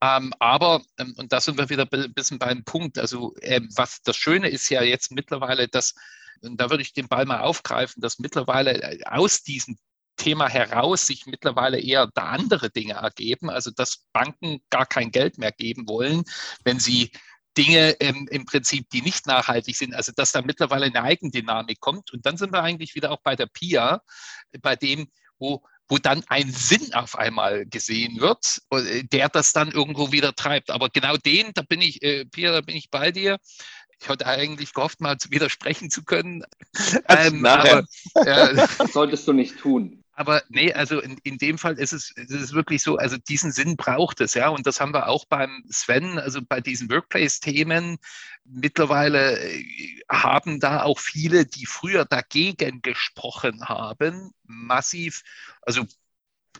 Ähm, aber, ähm, und da sind wir wieder ein bisschen beim Punkt, also was das Schöne ist ja jetzt mittlerweile, dass und da würde ich den Ball mal aufgreifen, dass mittlerweile äh, aus diesen Thema heraus sich mittlerweile eher da andere Dinge ergeben, also dass Banken gar kein Geld mehr geben wollen, wenn sie Dinge ähm, im Prinzip, die nicht nachhaltig sind, also dass da mittlerweile eine Eigendynamik kommt. Und dann sind wir eigentlich wieder auch bei der PIA, bei dem, wo wo dann ein Sinn auf einmal gesehen wird, äh, der das dann irgendwo wieder treibt. Aber genau den, da bin ich, äh, Pia, da bin ich bei dir. Ich hatte eigentlich gehofft, mal widersprechen zu können. Ähm, aber, äh, das solltest du nicht tun. Aber nee, also in, in dem Fall ist es, ist es wirklich so, also diesen Sinn braucht es, ja. Und das haben wir auch beim Sven, also bei diesen Workplace-Themen. Mittlerweile äh, haben da auch viele, die früher dagegen gesprochen haben, massiv, also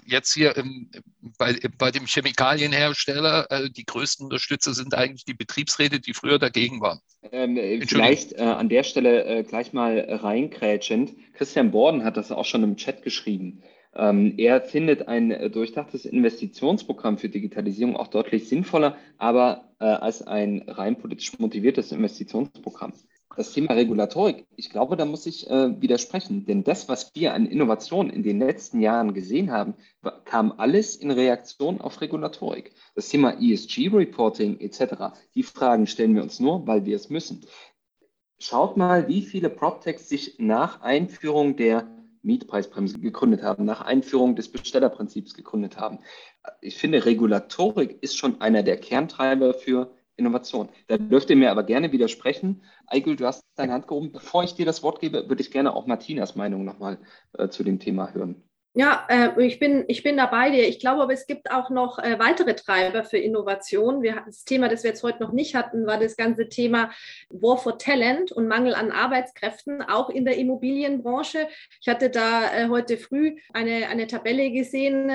jetzt hier im, bei, bei dem Chemikalienhersteller, äh, die größten Unterstützer sind eigentlich die Betriebsräte, die früher dagegen waren. Ähm, vielleicht äh, an der Stelle äh, gleich mal reinkrätschend. Christian Borden hat das auch schon im Chat geschrieben. Ähm, er findet ein äh, durchdachtes Investitionsprogramm für Digitalisierung auch deutlich sinnvoller, aber äh, als ein rein politisch motiviertes Investitionsprogramm das Thema Regulatorik, ich glaube, da muss ich äh, widersprechen, denn das, was wir an Innovationen in den letzten Jahren gesehen haben, kam alles in Reaktion auf Regulatorik. Das Thema ESG-Reporting etc., die Fragen stellen wir uns nur, weil wir es müssen. Schaut mal, wie viele PropTechs sich nach Einführung der Mietpreisbremse gegründet haben, nach Einführung des Bestellerprinzips gegründet haben. Ich finde, Regulatorik ist schon einer der Kerntreiber für Innovation. Da dürft ihr mir aber gerne widersprechen. Eigel, du hast deine Hand gehoben. Bevor ich dir das Wort gebe, würde ich gerne auch Martinas Meinung nochmal äh, zu dem Thema hören. Ja, äh, ich, bin, ich bin dabei dir. Ich glaube aber, es gibt auch noch äh, weitere Treiber für Innovation. Wir, das Thema, das wir jetzt heute noch nicht hatten, war das ganze Thema War for Talent und Mangel an Arbeitskräften, auch in der Immobilienbranche. Ich hatte da äh, heute früh eine, eine Tabelle gesehen,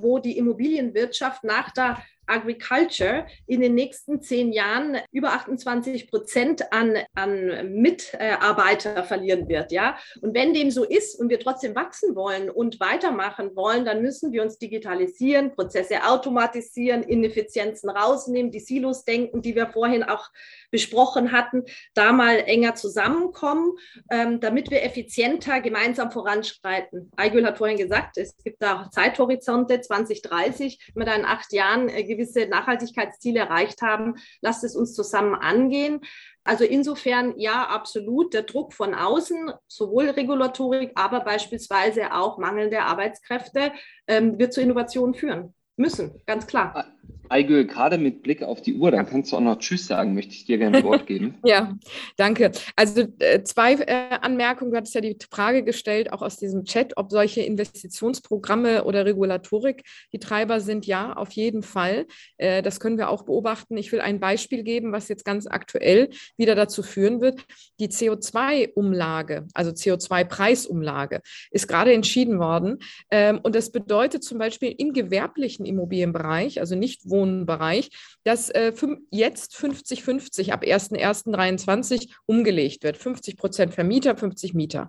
wo die Immobilienwirtschaft nach der Agriculture in den nächsten zehn Jahren über 28 Prozent an, an Mitarbeiter verlieren wird. Ja? Und wenn dem so ist und wir trotzdem wachsen wollen und weitermachen wollen, dann müssen wir uns digitalisieren, Prozesse automatisieren, Ineffizienzen rausnehmen, die Silos denken, die wir vorhin auch besprochen hatten, da mal enger zusammenkommen, ähm, damit wir effizienter gemeinsam voranschreiten. Eigül hat vorhin gesagt, es gibt da Zeithorizonte 2030, wenn wir da in acht Jahren äh, gewisse Nachhaltigkeitsziele erreicht haben, lasst es uns zusammen angehen. Also insofern ja, absolut. Der Druck von außen, sowohl Regulatorik, aber beispielsweise auch mangelnde Arbeitskräfte, ähm, wird zu Innovationen führen. Müssen, ganz klar. Eigül, gerade mit Blick auf die Uhr, dann kannst du auch noch Tschüss sagen, möchte ich dir gerne Wort geben. ja, danke. Also äh, zwei äh, Anmerkungen. Du hattest ja die Frage gestellt, auch aus diesem Chat, ob solche Investitionsprogramme oder Regulatorik die Treiber sind. Ja, auf jeden Fall. Äh, das können wir auch beobachten. Ich will ein Beispiel geben, was jetzt ganz aktuell wieder dazu führen wird. Die CO2-Umlage, also CO2-Preisumlage, ist gerade entschieden worden. Ähm, und das bedeutet zum Beispiel im gewerblichen Immobilienbereich, also nicht Wohn Wohnbereich, dass äh, jetzt 50-50 ab 1.1.23 umgelegt wird. 50 Prozent Vermieter, 50 Mieter.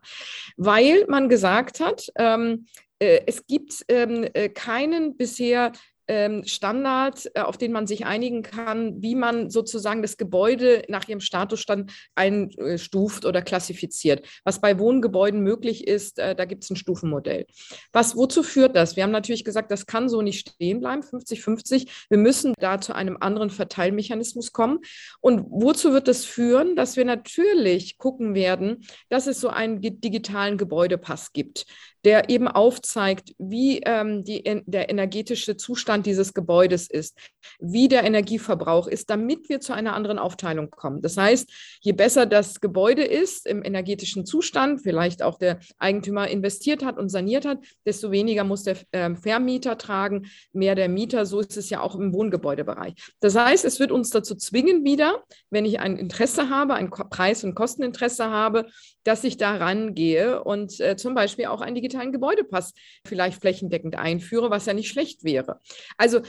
Weil man gesagt hat, ähm, äh, es gibt ähm, äh, keinen bisher ähm, Standard, äh, auf den man sich einigen kann, wie man sozusagen das Gebäude nach ihrem Statusstand einstuft oder klassifiziert. Was bei Wohngebäuden möglich ist, äh, da gibt es ein Stufenmodell. Was, wozu führt das? Wir haben natürlich gesagt, das kann so nicht stehen bleiben, 50-50. Wir müssen da zu einem anderen Verteilmechanismus kommen. Und wozu wird das führen? Dass wir natürlich gucken werden, dass es so einen digitalen Gebäudepass gibt der eben aufzeigt, wie ähm, die, der energetische Zustand dieses Gebäudes ist, wie der Energieverbrauch ist, damit wir zu einer anderen Aufteilung kommen. Das heißt, je besser das Gebäude ist im energetischen Zustand, vielleicht auch der Eigentümer investiert hat und saniert hat, desto weniger muss der äh, Vermieter tragen, mehr der Mieter. So ist es ja auch im Wohngebäudebereich. Das heißt, es wird uns dazu zwingen, wieder, wenn ich ein Interesse habe, ein Preis- und Kosteninteresse habe, dass ich da rangehe und äh, zum Beispiel auch ein digitalen Gebäudepass vielleicht flächendeckend einführe, was ja nicht schlecht wäre. Also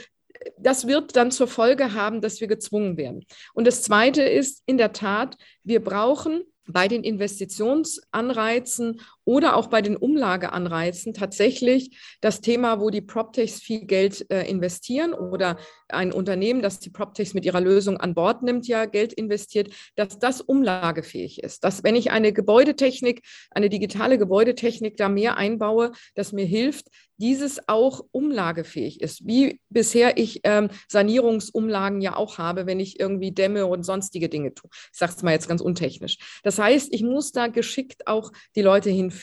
das wird dann zur Folge haben, dass wir gezwungen werden. Und das Zweite ist in der Tat, wir brauchen bei den Investitionsanreizen oder auch bei den Umlageanreizen tatsächlich das Thema, wo die PropTechs viel Geld äh, investieren oder ein Unternehmen, das die PropTechs mit ihrer Lösung an Bord nimmt, ja Geld investiert, dass das umlagefähig ist. Dass wenn ich eine Gebäudetechnik, eine digitale Gebäudetechnik da mehr einbaue, das mir hilft, dieses auch umlagefähig ist, wie bisher ich ähm, Sanierungsumlagen ja auch habe, wenn ich irgendwie Dämme und sonstige Dinge tue. Ich sage es mal jetzt ganz untechnisch. Das heißt, ich muss da geschickt auch die Leute hinführen.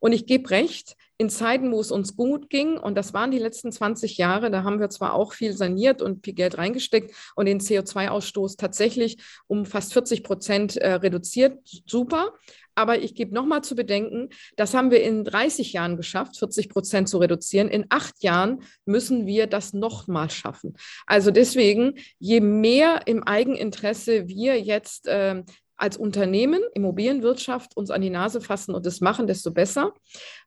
Und ich gebe recht, in Zeiten, wo es uns gut ging, und das waren die letzten 20 Jahre, da haben wir zwar auch viel saniert und viel Geld reingesteckt und den CO2-Ausstoß tatsächlich um fast 40 Prozent äh, reduziert, super. Aber ich gebe nochmal zu bedenken, das haben wir in 30 Jahren geschafft, 40 Prozent zu reduzieren. In acht Jahren müssen wir das nochmal schaffen. Also deswegen, je mehr im Eigeninteresse wir jetzt äh, als Unternehmen, Immobilienwirtschaft uns an die Nase fassen und das machen, desto besser.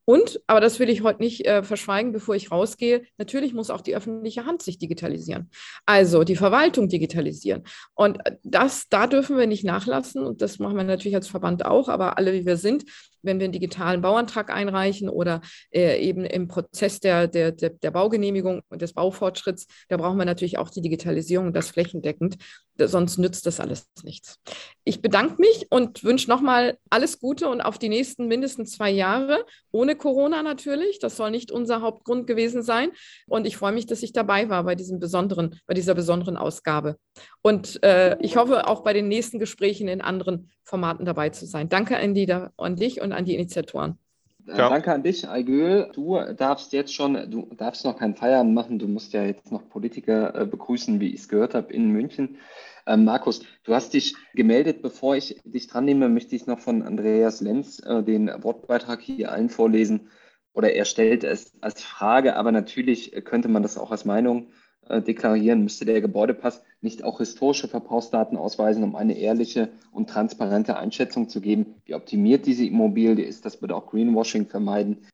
Und, aber das will ich heute nicht äh, verschweigen, bevor ich rausgehe, natürlich muss auch die öffentliche Hand sich digitalisieren. Also die Verwaltung digitalisieren. Und das, da dürfen wir nicht nachlassen. Und das machen wir natürlich als Verband auch, aber alle, wie wir sind, wenn wir einen digitalen Bauantrag einreichen oder äh, eben im Prozess der, der, der, der, Baugenehmigung und des Baufortschritts, da brauchen wir natürlich auch die Digitalisierung und das flächendeckend. Sonst nützt das alles nichts. Ich bedanke mich und wünsche nochmal alles Gute und auf die nächsten mindestens zwei Jahre, ohne Corona natürlich. Das soll nicht unser Hauptgrund gewesen sein. Und ich freue mich, dass ich dabei war bei diesem besonderen, bei dieser besonderen Ausgabe. Und äh, ich hoffe auch bei den nächsten Gesprächen in anderen Formaten dabei zu sein. Danke an, die, an dich und an die Initiatoren. Äh, ja. Danke an dich, Aigül. Du darfst jetzt schon, du darfst noch keinen Feierabend machen. Du musst ja jetzt noch Politiker äh, begrüßen, wie ich es gehört habe, in München. Ähm, Markus, du hast dich gemeldet. Bevor ich dich dran nehme, möchte ich noch von Andreas Lenz äh, den Wortbeitrag hier allen vorlesen. Oder er stellt es als Frage, aber natürlich könnte man das auch als Meinung äh, deklarieren, müsste der Gebäudepass nicht auch historische Verbrauchsdaten ausweisen, um eine ehrliche und transparente Einschätzung zu geben, wie optimiert diese Immobilie ist. Das würde auch Greenwashing vermeiden.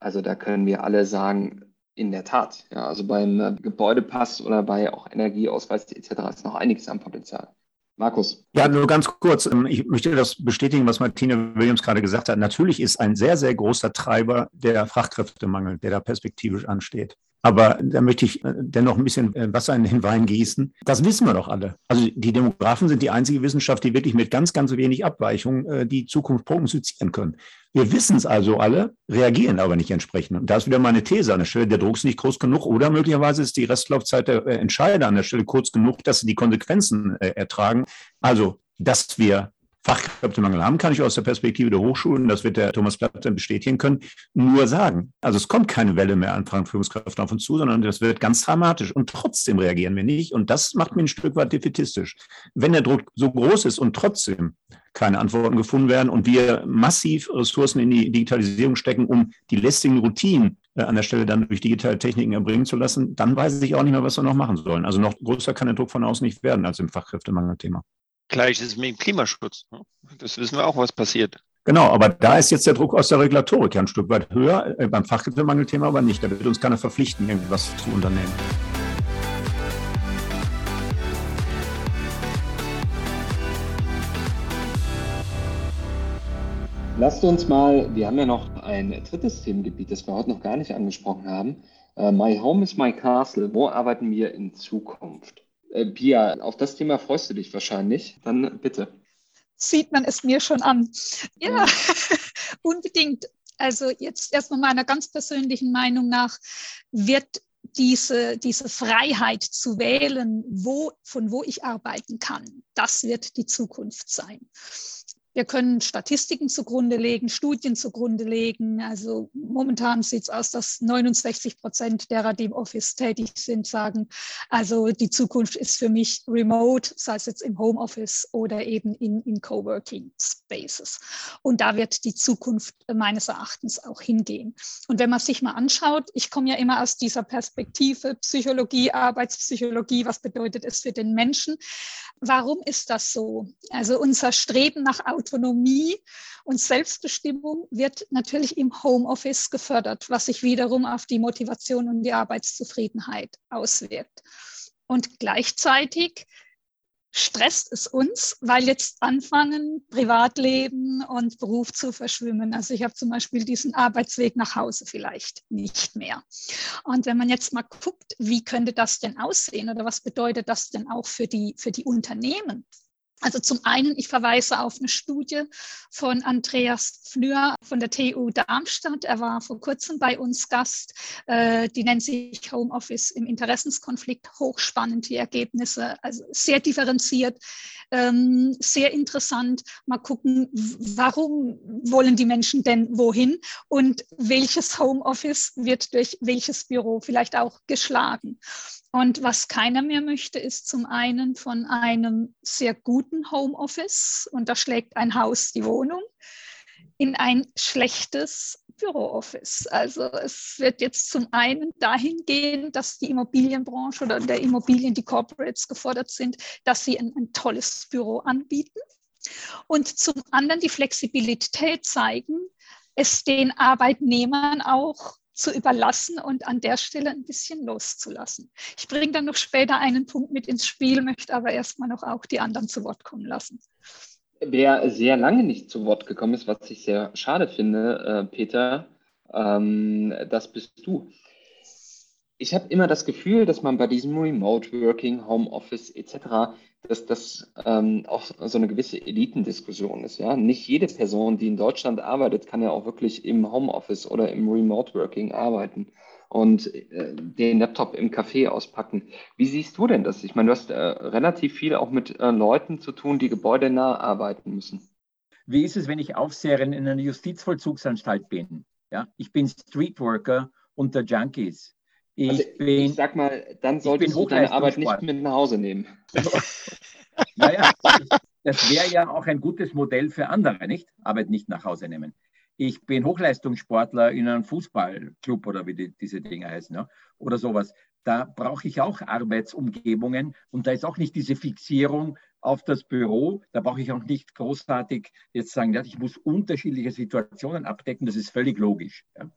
Also da können wir alle sagen, in der Tat. Ja, also beim äh, Gebäudepass oder bei auch Energieausweis etc. ist noch einiges am Potenzial. Markus. Ja, nur ganz kurz. Ähm, ich möchte das bestätigen, was Martine Williams gerade gesagt hat. Natürlich ist ein sehr, sehr großer Treiber der Fachkräftemangel, der da perspektivisch ansteht. Aber da möchte ich äh, dennoch ein bisschen äh, Wasser in den Wein gießen. Das wissen wir doch alle. Also die Demografen sind die einzige Wissenschaft, die wirklich mit ganz, ganz wenig Abweichung äh, die Zukunft prognostizieren können. Wir wissen es also alle, reagieren aber nicht entsprechend. Und da ist wieder meine These an der Stelle, der Druck ist nicht groß genug oder möglicherweise ist die Restlaufzeit der Entscheider an der Stelle kurz genug, dass sie die Konsequenzen ertragen. Also, dass wir Fachkräftemangel haben, kann ich aus der Perspektive der Hochschulen, das wird der Thomas Platt bestätigen können, nur sagen. Also es kommt keine Welle mehr an Führungskräften auf uns zu, sondern das wird ganz dramatisch. Und trotzdem reagieren wir nicht. Und das macht mich ein Stück weit defetistisch. Wenn der Druck so groß ist und trotzdem keine Antworten gefunden werden und wir massiv Ressourcen in die Digitalisierung stecken, um die lästigen Routinen äh, an der Stelle dann durch digitale Techniken erbringen zu lassen, dann weiß ich auch nicht mehr, was wir noch machen sollen. Also noch größer kann der Druck von außen nicht werden als im Fachkräftemangelthema. Gleich ist es mit dem Klimaschutz. Ne? Das wissen wir auch, was passiert. Genau, aber da ist jetzt der Druck aus der Regulatorik ja ein Stück weit höher, äh, beim Fachkräftemangelthema aber nicht. Da wird uns keiner verpflichten, irgendwas zu unternehmen. Lasst uns mal, wir haben ja noch ein drittes Themengebiet, das wir heute noch gar nicht angesprochen haben. Uh, my Home is my Castle. Wo arbeiten wir in Zukunft? Äh, Pia, auf das Thema freust du dich wahrscheinlich. Dann bitte. Sieht man es mir schon an. Ja, unbedingt. Also jetzt erstmal meiner ganz persönlichen Meinung nach wird diese, diese Freiheit zu wählen, wo, von wo ich arbeiten kann, das wird die Zukunft sein. Wir können Statistiken zugrunde legen, Studien zugrunde legen. Also momentan sieht es aus, dass 69 Prozent derer, die im Office tätig sind, sagen, also die Zukunft ist für mich remote, sei es jetzt im Homeoffice oder eben in, in Coworking Spaces. Und da wird die Zukunft meines Erachtens auch hingehen. Und wenn man sich mal anschaut, ich komme ja immer aus dieser Perspektive Psychologie, Arbeitspsychologie, was bedeutet es für den Menschen? Warum ist das so? Also unser Streben nach Autonomie und Selbstbestimmung wird natürlich im Homeoffice gefördert, was sich wiederum auf die Motivation und die Arbeitszufriedenheit auswirkt. Und gleichzeitig stresst es uns, weil jetzt anfangen, Privatleben und Beruf zu verschwimmen. Also ich habe zum Beispiel diesen Arbeitsweg nach Hause vielleicht nicht mehr. Und wenn man jetzt mal guckt, wie könnte das denn aussehen oder was bedeutet das denn auch für die, für die Unternehmen? Also zum einen, ich verweise auf eine Studie von Andreas Flür von der TU Darmstadt. Er war vor kurzem bei uns Gast. Äh, die nennt sich Homeoffice im Interessenskonflikt. Hochspannend die Ergebnisse, also sehr differenziert, ähm, sehr interessant. Mal gucken, warum wollen die Menschen denn wohin und welches Homeoffice wird durch welches Büro vielleicht auch geschlagen. Und was keiner mehr möchte, ist zum einen von einem sehr guten Homeoffice und da schlägt ein Haus die Wohnung in ein schlechtes Bürooffice. Also es wird jetzt zum einen dahin gehen, dass die Immobilienbranche oder der Immobilien, die Corporates gefordert sind, dass sie ein, ein tolles Büro anbieten. Und zum anderen die Flexibilität zeigen, es den Arbeitnehmern auch zu überlassen und an der Stelle ein bisschen loszulassen. Ich bringe dann noch später einen Punkt mit ins Spiel, möchte aber erstmal noch auch die anderen zu Wort kommen lassen. Wer sehr lange nicht zu Wort gekommen ist, was ich sehr schade finde, äh, Peter, ähm, das bist du. Ich habe immer das Gefühl, dass man bei diesem Remote Working, Homeoffice etc dass das ähm, auch so eine gewisse Elitendiskussion ist. Ja? Nicht jede Person, die in Deutschland arbeitet, kann ja auch wirklich im Homeoffice oder im Remote Working arbeiten und äh, den Laptop im Café auspacken. Wie siehst du denn das? Ich meine, du hast äh, relativ viel auch mit äh, Leuten zu tun, die gebäudenah arbeiten müssen. Wie ist es, wenn ich Aufseherin in einer Justizvollzugsanstalt bin? Ja, ich bin Streetworker unter Junkies. Ich, also, bin, ich sag mal, dann solltest du deine Arbeit nicht mit nach Hause nehmen. naja, das wäre ja auch ein gutes Modell für andere, nicht? Arbeit nicht nach Hause nehmen. Ich bin Hochleistungssportler in einem Fußballclub oder wie die, diese Dinge heißen, ja? oder sowas. Da brauche ich auch Arbeitsumgebungen und da ist auch nicht diese Fixierung auf das Büro. Da brauche ich auch nicht großartig jetzt sagen, ja, ich muss unterschiedliche Situationen abdecken. Das ist völlig logisch. Ja?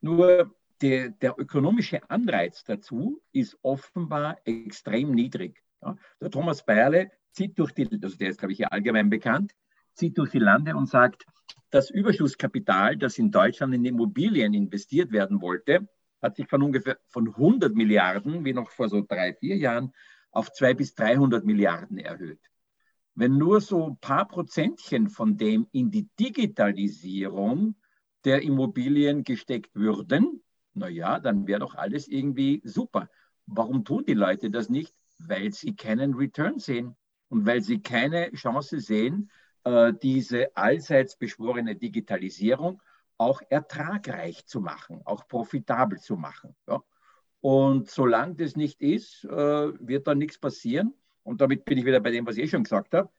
Nur der, der, ökonomische Anreiz dazu ist offenbar extrem niedrig. Ja, der Thomas Bayerle zieht durch die, also der ist, glaube ich, ja allgemein bekannt, zieht durch die Lande und sagt, das Überschusskapital, das in Deutschland in Immobilien investiert werden wollte, hat sich von ungefähr von 100 Milliarden, wie noch vor so drei, vier Jahren, auf 200 bis 300 Milliarden erhöht. Wenn nur so ein paar Prozentchen von dem in die Digitalisierung der Immobilien gesteckt würden, naja, dann wäre doch alles irgendwie super. Warum tun die Leute das nicht? Weil sie keinen Return sehen und weil sie keine Chance sehen, äh, diese allseits beschworene Digitalisierung auch ertragreich zu machen, auch profitabel zu machen. Und solange das nicht ist, äh, wird da nichts passieren. Und damit bin ich wieder bei dem, was ich eh schon gesagt habe.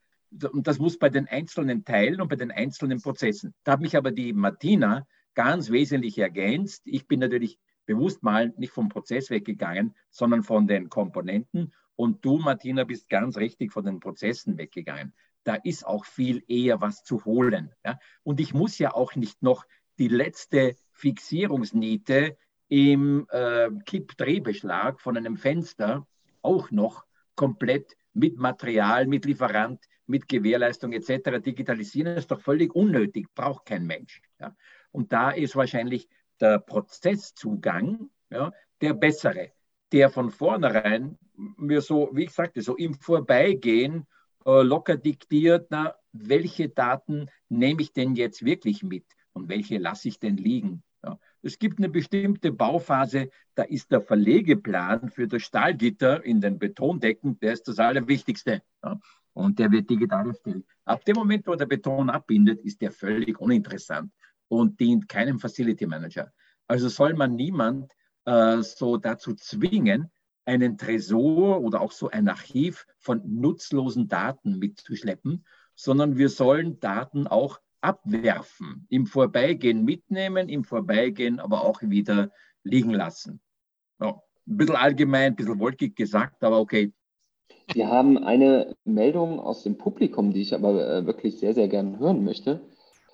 Und das muss bei den einzelnen Teilen und bei den einzelnen Prozessen. Da hat mich aber die Martina ganz wesentlich ergänzt. Ich bin natürlich bewusst mal nicht vom Prozess weggegangen, sondern von den Komponenten. Und du, Martina, bist ganz richtig von den Prozessen weggegangen. Da ist auch viel eher was zu holen. Ja? Und ich muss ja auch nicht noch die letzte Fixierungsniete im äh, Kippdrehbeschlag von einem Fenster auch noch komplett mit Material, mit Lieferant, mit Gewährleistung etc. digitalisieren. Das ist doch völlig unnötig, braucht kein Mensch. Ja? Und da ist wahrscheinlich der Prozesszugang ja, der bessere, der von vornherein mir so, wie ich sagte, so im Vorbeigehen äh, locker diktiert, na, welche Daten nehme ich denn jetzt wirklich mit und welche lasse ich denn liegen. Ja. Es gibt eine bestimmte Bauphase, da ist der Verlegeplan für das Stahlgitter in den Betondecken, der ist das Allerwichtigste. Ja. Und der wird digital erstellt. Ab dem Moment, wo der Beton abbindet, ist der völlig uninteressant und dient keinem Facility Manager. Also soll man niemand äh, so dazu zwingen, einen Tresor oder auch so ein Archiv von nutzlosen Daten mitzuschleppen, sondern wir sollen Daten auch abwerfen, im Vorbeigehen mitnehmen, im Vorbeigehen aber auch wieder liegen lassen. Ja, ein bisschen allgemein, ein bisschen wolkig gesagt, aber okay. Wir haben eine Meldung aus dem Publikum, die ich aber äh, wirklich sehr, sehr gerne hören möchte.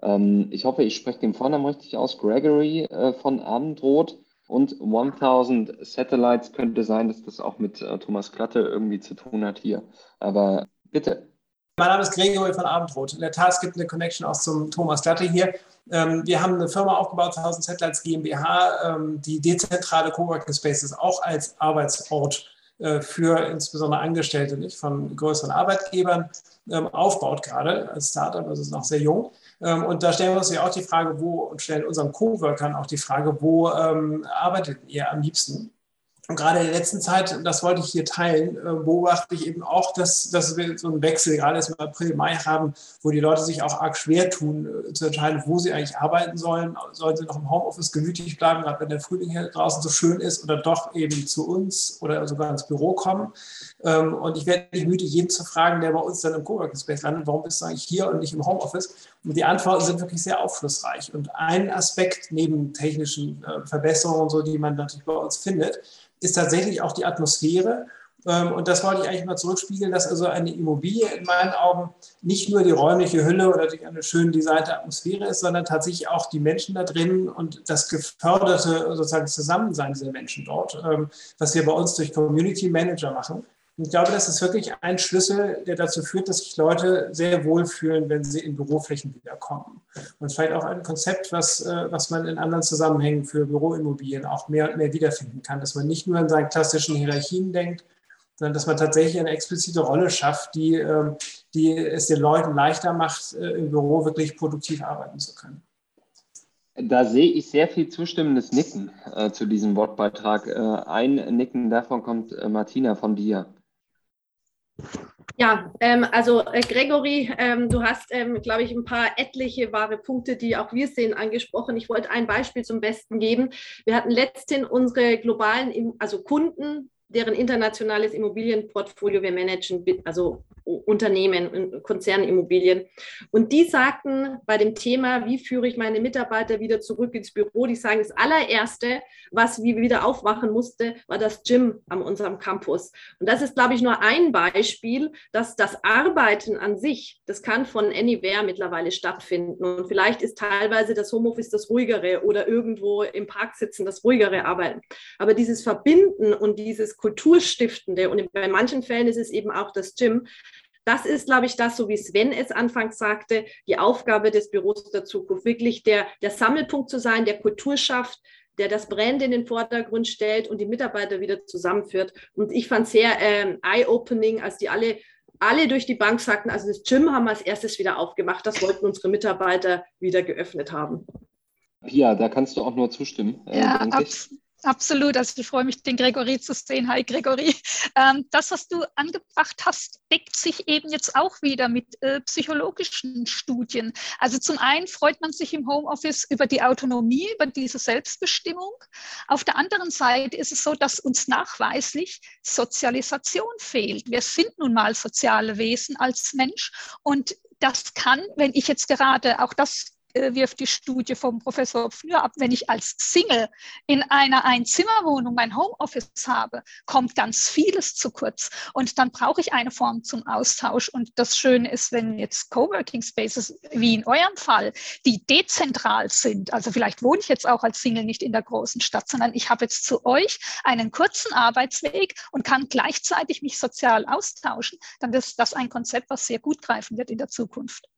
Ähm, ich hoffe, ich spreche den Vornamen richtig aus. Gregory äh, von Abendrot und 1000 Satellites könnte sein, dass das auch mit äh, Thomas Klatte irgendwie zu tun hat hier. Aber bitte. Mein Name ist Gregory von Abendrot. In der Tat, es gibt eine Connection auch zum Thomas Klatte hier. Ähm, wir haben eine Firma aufgebaut, 1000 Satellites GmbH, ähm, die dezentrale Coworking Spaces auch als Arbeitsort äh, für insbesondere Angestellte nicht, von größeren Arbeitgebern ähm, aufbaut, gerade als Startup, also ist noch sehr jung. Ähm, und da stellen wir uns ja auch die Frage, wo und stellen unseren Coworkern auch die Frage, wo ähm, arbeitet ihr am liebsten? Und gerade in der letzten Zeit, das wollte ich hier teilen, äh, beobachte ich eben auch, dass, dass wir so einen Wechsel gerade erst im April, Mai haben, wo die Leute sich auch arg schwer tun, äh, zu entscheiden, wo sie eigentlich arbeiten sollen. Sollen sie noch im Homeoffice gemütlich bleiben, gerade wenn der Frühling hier draußen so schön ist, oder doch eben zu uns oder sogar ins Büro kommen. Ähm, und ich werde nicht müde, jeden zu fragen, der bei uns dann im Coworking Space landet, warum bist du eigentlich hier und nicht im Homeoffice? Die Antworten sind wirklich sehr aufschlussreich. Und ein Aspekt neben technischen äh, Verbesserungen und so, die man natürlich bei uns findet, ist tatsächlich auch die Atmosphäre ähm, und das wollte ich eigentlich mal zurückspiegeln, dass also eine Immobilie in meinen Augen nicht nur die räumliche Hülle oder die eine schön designte Atmosphäre ist, sondern tatsächlich auch die Menschen da drin und das geförderte sozusagen Zusammensein dieser Menschen dort, ähm, was wir bei uns durch Community Manager machen. Ich glaube, das ist wirklich ein Schlüssel, der dazu führt, dass sich Leute sehr wohl fühlen, wenn sie in Büroflächen wiederkommen. Und vielleicht auch ein Konzept, was, äh, was man in anderen Zusammenhängen für Büroimmobilien auch mehr und mehr wiederfinden kann, dass man nicht nur an seinen klassischen Hierarchien denkt, sondern dass man tatsächlich eine explizite Rolle schafft, die, ähm, die es den Leuten leichter macht, äh, im Büro wirklich produktiv arbeiten zu können. Da sehe ich sehr viel zustimmendes Nicken äh, zu diesem Wortbeitrag. Äh, ein Nicken davon kommt äh, Martina von dir. Ja, ähm, also äh, Gregory, ähm, du hast, ähm, glaube ich, ein paar etliche wahre Punkte, die auch wir sehen, angesprochen. Ich wollte ein Beispiel zum Besten geben. Wir hatten letztens unsere globalen, also Kunden deren internationales Immobilienportfolio wir managen, also Unternehmen, Konzernimmobilien. Und die sagten bei dem Thema, wie führe ich meine Mitarbeiter wieder zurück ins Büro, die sagen, das allererste, was wir wieder aufmachen musste, war das Gym an unserem Campus. Und das ist, glaube ich, nur ein Beispiel, dass das Arbeiten an sich, das kann von Anywhere mittlerweile stattfinden. Und vielleicht ist teilweise das Homeoffice das ruhigere oder irgendwo im Park sitzen das ruhigere Arbeiten. Aber dieses Verbinden und dieses Kulturstiftende und bei manchen Fällen ist es eben auch das Gym, das ist, glaube ich, das, so wie Sven es anfangs sagte, die Aufgabe des Büros der Zukunft, wirklich der, der Sammelpunkt zu sein, der Kultur schafft, der das Brand in den Vordergrund stellt und die Mitarbeiter wieder zusammenführt. Und ich fand sehr ähm, eye-opening, als die alle alle durch die Bank sagten, also das Gym haben wir als erstes wieder aufgemacht, das wollten unsere Mitarbeiter wieder geöffnet haben. Pia, da kannst du auch nur zustimmen. Äh, ja, abs Absolut, also ich freue mich, den Gregory zu sehen. Hi Gregory. Ähm, das, was du angebracht hast, deckt sich eben jetzt auch wieder mit äh, psychologischen Studien. Also zum einen freut man sich im Homeoffice über die Autonomie, über diese Selbstbestimmung. Auf der anderen Seite ist es so, dass uns nachweislich Sozialisation fehlt. Wir sind nun mal soziale Wesen als Mensch und das kann, wenn ich jetzt gerade auch das wirft die Studie vom Professor Pfnür ab, wenn ich als Single in einer Einzimmerwohnung mein Homeoffice habe, kommt ganz vieles zu kurz. Und dann brauche ich eine Form zum Austausch. Und das Schöne ist, wenn jetzt Coworking Spaces, wie in eurem Fall, die dezentral sind, also vielleicht wohne ich jetzt auch als Single nicht in der großen Stadt, sondern ich habe jetzt zu euch einen kurzen Arbeitsweg und kann gleichzeitig mich sozial austauschen, dann ist das ein Konzept, was sehr gut greifen wird in der Zukunft.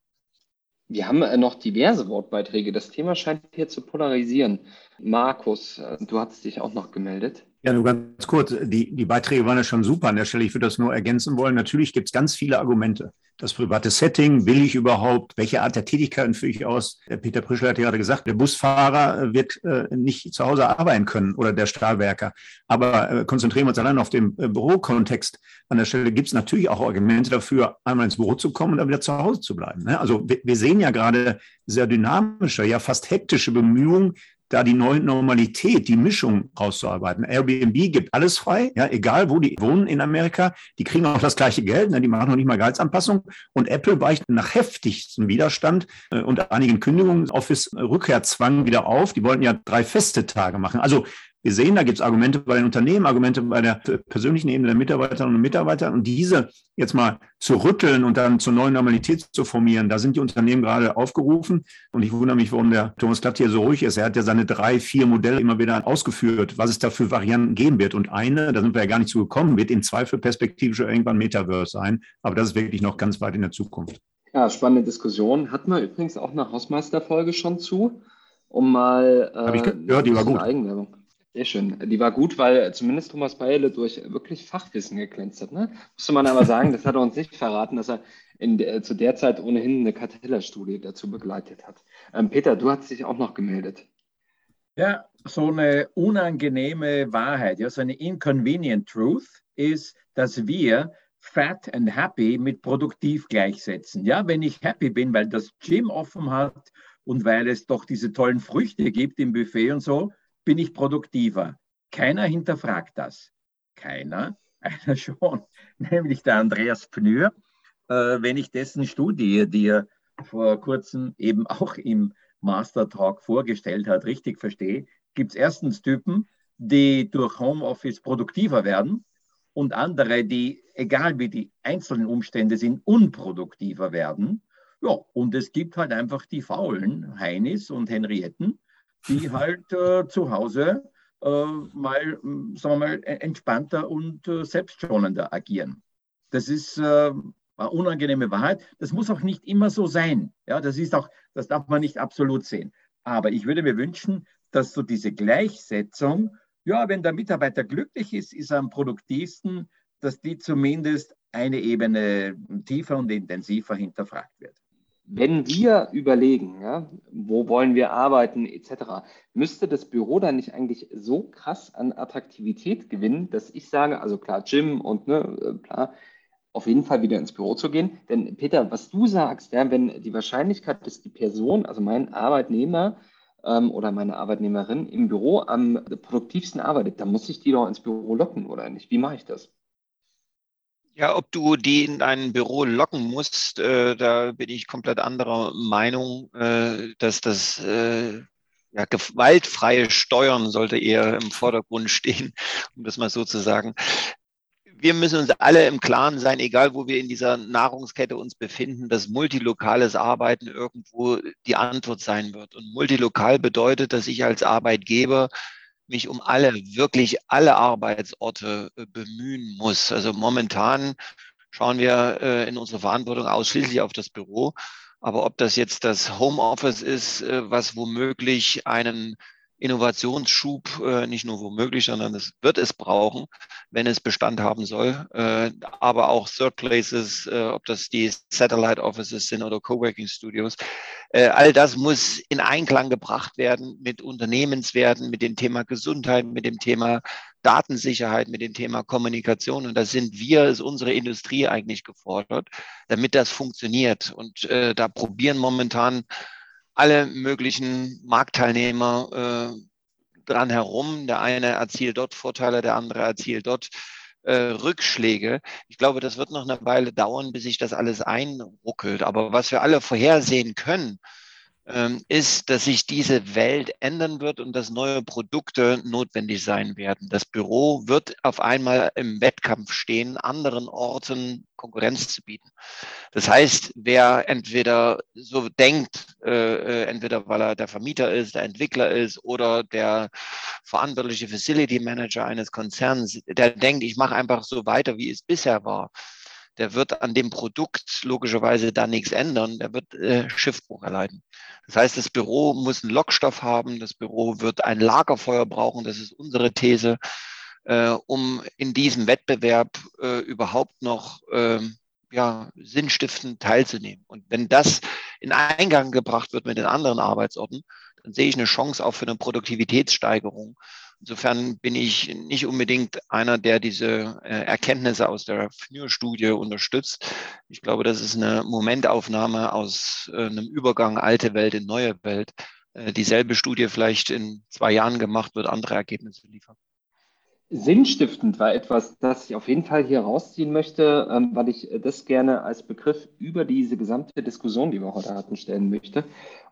Wir haben äh, noch diverse Wortbeiträge. Das Thema scheint hier zu polarisieren. Markus, äh, du hattest dich auch noch gemeldet. Ja, nur ganz kurz. Die, die Beiträge waren ja schon super an der Stelle. Ich würde das nur ergänzen wollen. Natürlich gibt es ganz viele Argumente. Das private Setting, will ich überhaupt? Welche Art der Tätigkeiten führe ich aus? Peter Prischel hat ja gerade gesagt, der Busfahrer wird äh, nicht zu Hause arbeiten können oder der Stahlwerker. Aber äh, konzentrieren wir uns allein auf den äh, Bürokontext. An der Stelle gibt es natürlich auch Argumente dafür, einmal ins Büro zu kommen und dann wieder zu Hause zu bleiben. Ne? Also wir, wir sehen ja gerade sehr dynamische, ja fast hektische Bemühungen, da die neue Normalität, die Mischung rauszuarbeiten. Airbnb gibt alles frei, ja, egal wo die wohnen in Amerika, die kriegen auch das gleiche Geld, ne, die machen noch nicht mal Gehaltsanpassung. Und Apple weicht nach heftigstem Widerstand äh, und einigen Kündigungen Office-Rückkehrzwang wieder auf. Die wollten ja drei feste Tage machen. Also wir sehen, da gibt es Argumente bei den Unternehmen, Argumente bei der persönlichen Ebene der Mitarbeiterinnen und Mitarbeiter. Und diese jetzt mal zu rütteln und dann zur neuen Normalität zu formieren, da sind die Unternehmen gerade aufgerufen. Und ich wundere mich, warum der Thomas Klatt hier so ruhig ist. Er hat ja seine drei, vier Modelle immer wieder ausgeführt, was es da für Varianten geben wird. Und eine, da sind wir ja gar nicht zu gekommen, wird im Zweifel perspektivisch irgendwann Metaverse sein. Aber das ist wirklich noch ganz weit in der Zukunft. Ja, spannende Diskussion. Hatten wir übrigens auch eine Hausmeisterfolge schon zu, um mal. Äh, Habe ich gehört, die war gut. Eigenwerbung. Sehr schön. Die war gut, weil zumindest Thomas Beile durch wirklich Fachwissen geglänzt hat. Ne? Musste man aber sagen, das hat er uns nicht verraten, dass er der, zu der Zeit ohnehin eine Cartella-Studie dazu begleitet hat. Ähm, Peter, du hast dich auch noch gemeldet. Ja, so eine unangenehme Wahrheit, ja, so eine inconvenient truth ist, dass wir fat and happy mit produktiv gleichsetzen. Ja, wenn ich happy bin, weil das Gym offen hat und weil es doch diese tollen Früchte gibt im Buffet und so, bin ich produktiver. Keiner hinterfragt das. Keiner, einer schon, nämlich der Andreas Pnür. Äh, wenn ich dessen Studie dir vor kurzem eben auch im Master Talk vorgestellt hat, richtig verstehe, gibt es erstens Typen, die durch Homeoffice produktiver werden und andere, die, egal wie die einzelnen Umstände sind, unproduktiver werden. Ja, und es gibt halt einfach die faulen Heinis und Henrietten, die halt äh, zu Hause äh, mal, sagen wir mal, entspannter und äh, selbstschonender agieren. Das ist äh, eine unangenehme Wahrheit. Das muss auch nicht immer so sein. Ja, das ist auch, das darf man nicht absolut sehen. Aber ich würde mir wünschen, dass so diese Gleichsetzung, ja, wenn der Mitarbeiter glücklich ist, ist er am produktivsten, dass die zumindest eine Ebene tiefer und intensiver hinterfragt wird. Wenn wir überlegen, ja, wo wollen wir arbeiten etc., müsste das Büro dann nicht eigentlich so krass an Attraktivität gewinnen, dass ich sage, also klar, Gym und ne, klar, auf jeden Fall wieder ins Büro zu gehen. Denn Peter, was du sagst, ja, wenn die Wahrscheinlichkeit, dass die Person, also mein Arbeitnehmer ähm, oder meine Arbeitnehmerin im Büro am produktivsten arbeitet, dann muss ich die doch ins Büro locken, oder nicht? Wie mache ich das? Ja, ob du die in ein Büro locken musst, äh, da bin ich komplett anderer Meinung, äh, dass das äh, ja, gewaltfreie Steuern sollte eher im Vordergrund stehen, um das mal so zu sagen wir müssen uns alle im Klaren sein, egal wo wir in dieser Nahrungskette uns befinden, dass multilokales Arbeiten irgendwo die Antwort sein wird. Und multilokal bedeutet, dass ich als Arbeitgeber mich um alle, wirklich alle Arbeitsorte äh, bemühen muss. Also momentan schauen wir äh, in unserer Verantwortung ausschließlich auf das Büro. Aber ob das jetzt das Homeoffice ist, äh, was womöglich einen Innovationsschub äh, nicht nur womöglich, sondern es wird es brauchen, wenn es Bestand haben soll. Äh, aber auch Third Places, äh, ob das die Satellite Offices sind oder Coworking Studios, äh, all das muss in Einklang gebracht werden mit Unternehmenswerten, mit dem Thema Gesundheit, mit dem Thema Datensicherheit, mit dem Thema Kommunikation. Und da sind wir, ist unsere Industrie eigentlich gefordert, damit das funktioniert. Und äh, da probieren momentan alle möglichen Marktteilnehmer äh, dran herum. Der eine erzielt dort Vorteile, der andere erzielt dort äh, Rückschläge. Ich glaube, das wird noch eine Weile dauern, bis sich das alles einruckelt. Aber was wir alle vorhersehen können, ist, dass sich diese Welt ändern wird und dass neue Produkte notwendig sein werden. Das Büro wird auf einmal im Wettkampf stehen, anderen Orten Konkurrenz zu bieten. Das heißt, wer entweder so denkt, äh, äh, entweder weil er der Vermieter ist, der Entwickler ist oder der verantwortliche Facility Manager eines Konzerns, der denkt, ich mache einfach so weiter, wie es bisher war, der wird an dem Produkt logischerweise da nichts ändern, der wird äh, Schiffbruch erleiden. Das heißt, das Büro muss einen Lockstoff haben, das Büro wird ein Lagerfeuer brauchen, das ist unsere These, äh, um in diesem Wettbewerb äh, überhaupt noch äh, ja, sinnstiftend teilzunehmen. Und wenn das in Eingang gebracht wird mit den anderen Arbeitsorten, dann sehe ich eine Chance auch für eine Produktivitätssteigerung Insofern bin ich nicht unbedingt einer, der diese äh, Erkenntnisse aus der FNUR-Studie unterstützt. Ich glaube, das ist eine Momentaufnahme aus äh, einem Übergang alte Welt in neue Welt. Äh, dieselbe Studie vielleicht in zwei Jahren gemacht wird, andere Ergebnisse liefern. Sinnstiftend war etwas, das ich auf jeden Fall hier rausziehen möchte, ähm, weil ich das gerne als Begriff über diese gesamte Diskussion, die wir heute hatten, stellen möchte.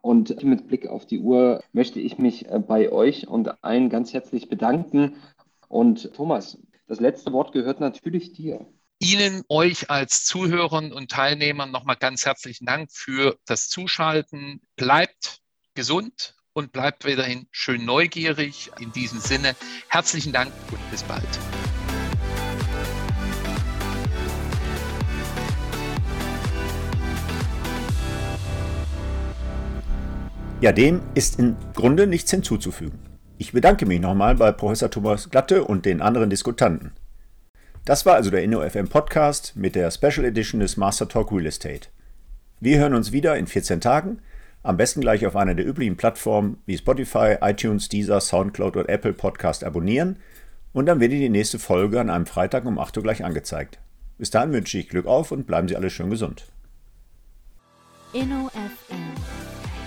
Und mit Blick auf die Uhr möchte ich mich äh, bei euch und allen ganz herzlich bedanken. Und Thomas, das letzte Wort gehört natürlich dir. Ihnen, euch als Zuhörern und Teilnehmern nochmal ganz herzlichen Dank für das Zuschalten. Bleibt gesund und bleibt weiterhin schön neugierig. In diesem Sinne, herzlichen Dank und bis bald. Ja, dem ist im Grunde nichts hinzuzufügen. Ich bedanke mich nochmal bei Professor Thomas Glatte und den anderen Diskutanten. Das war also der InnoFM Podcast mit der Special Edition des Master Talk Real Estate. Wir hören uns wieder in 14 Tagen am besten gleich auf einer der üblichen Plattformen wie Spotify, iTunes, Deezer, Soundcloud oder Apple Podcast abonnieren und dann wird Ihnen die nächste Folge an einem Freitag um 8 Uhr gleich angezeigt. Bis dahin wünsche ich Glück auf und bleiben Sie alle schön gesund. InnoFM.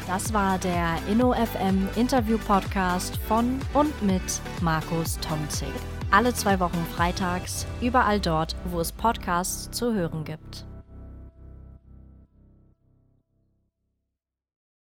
Das war der InnoFM Interview Podcast von und mit Markus Tomzig. Alle zwei Wochen freitags, überall dort, wo es Podcasts zu hören gibt.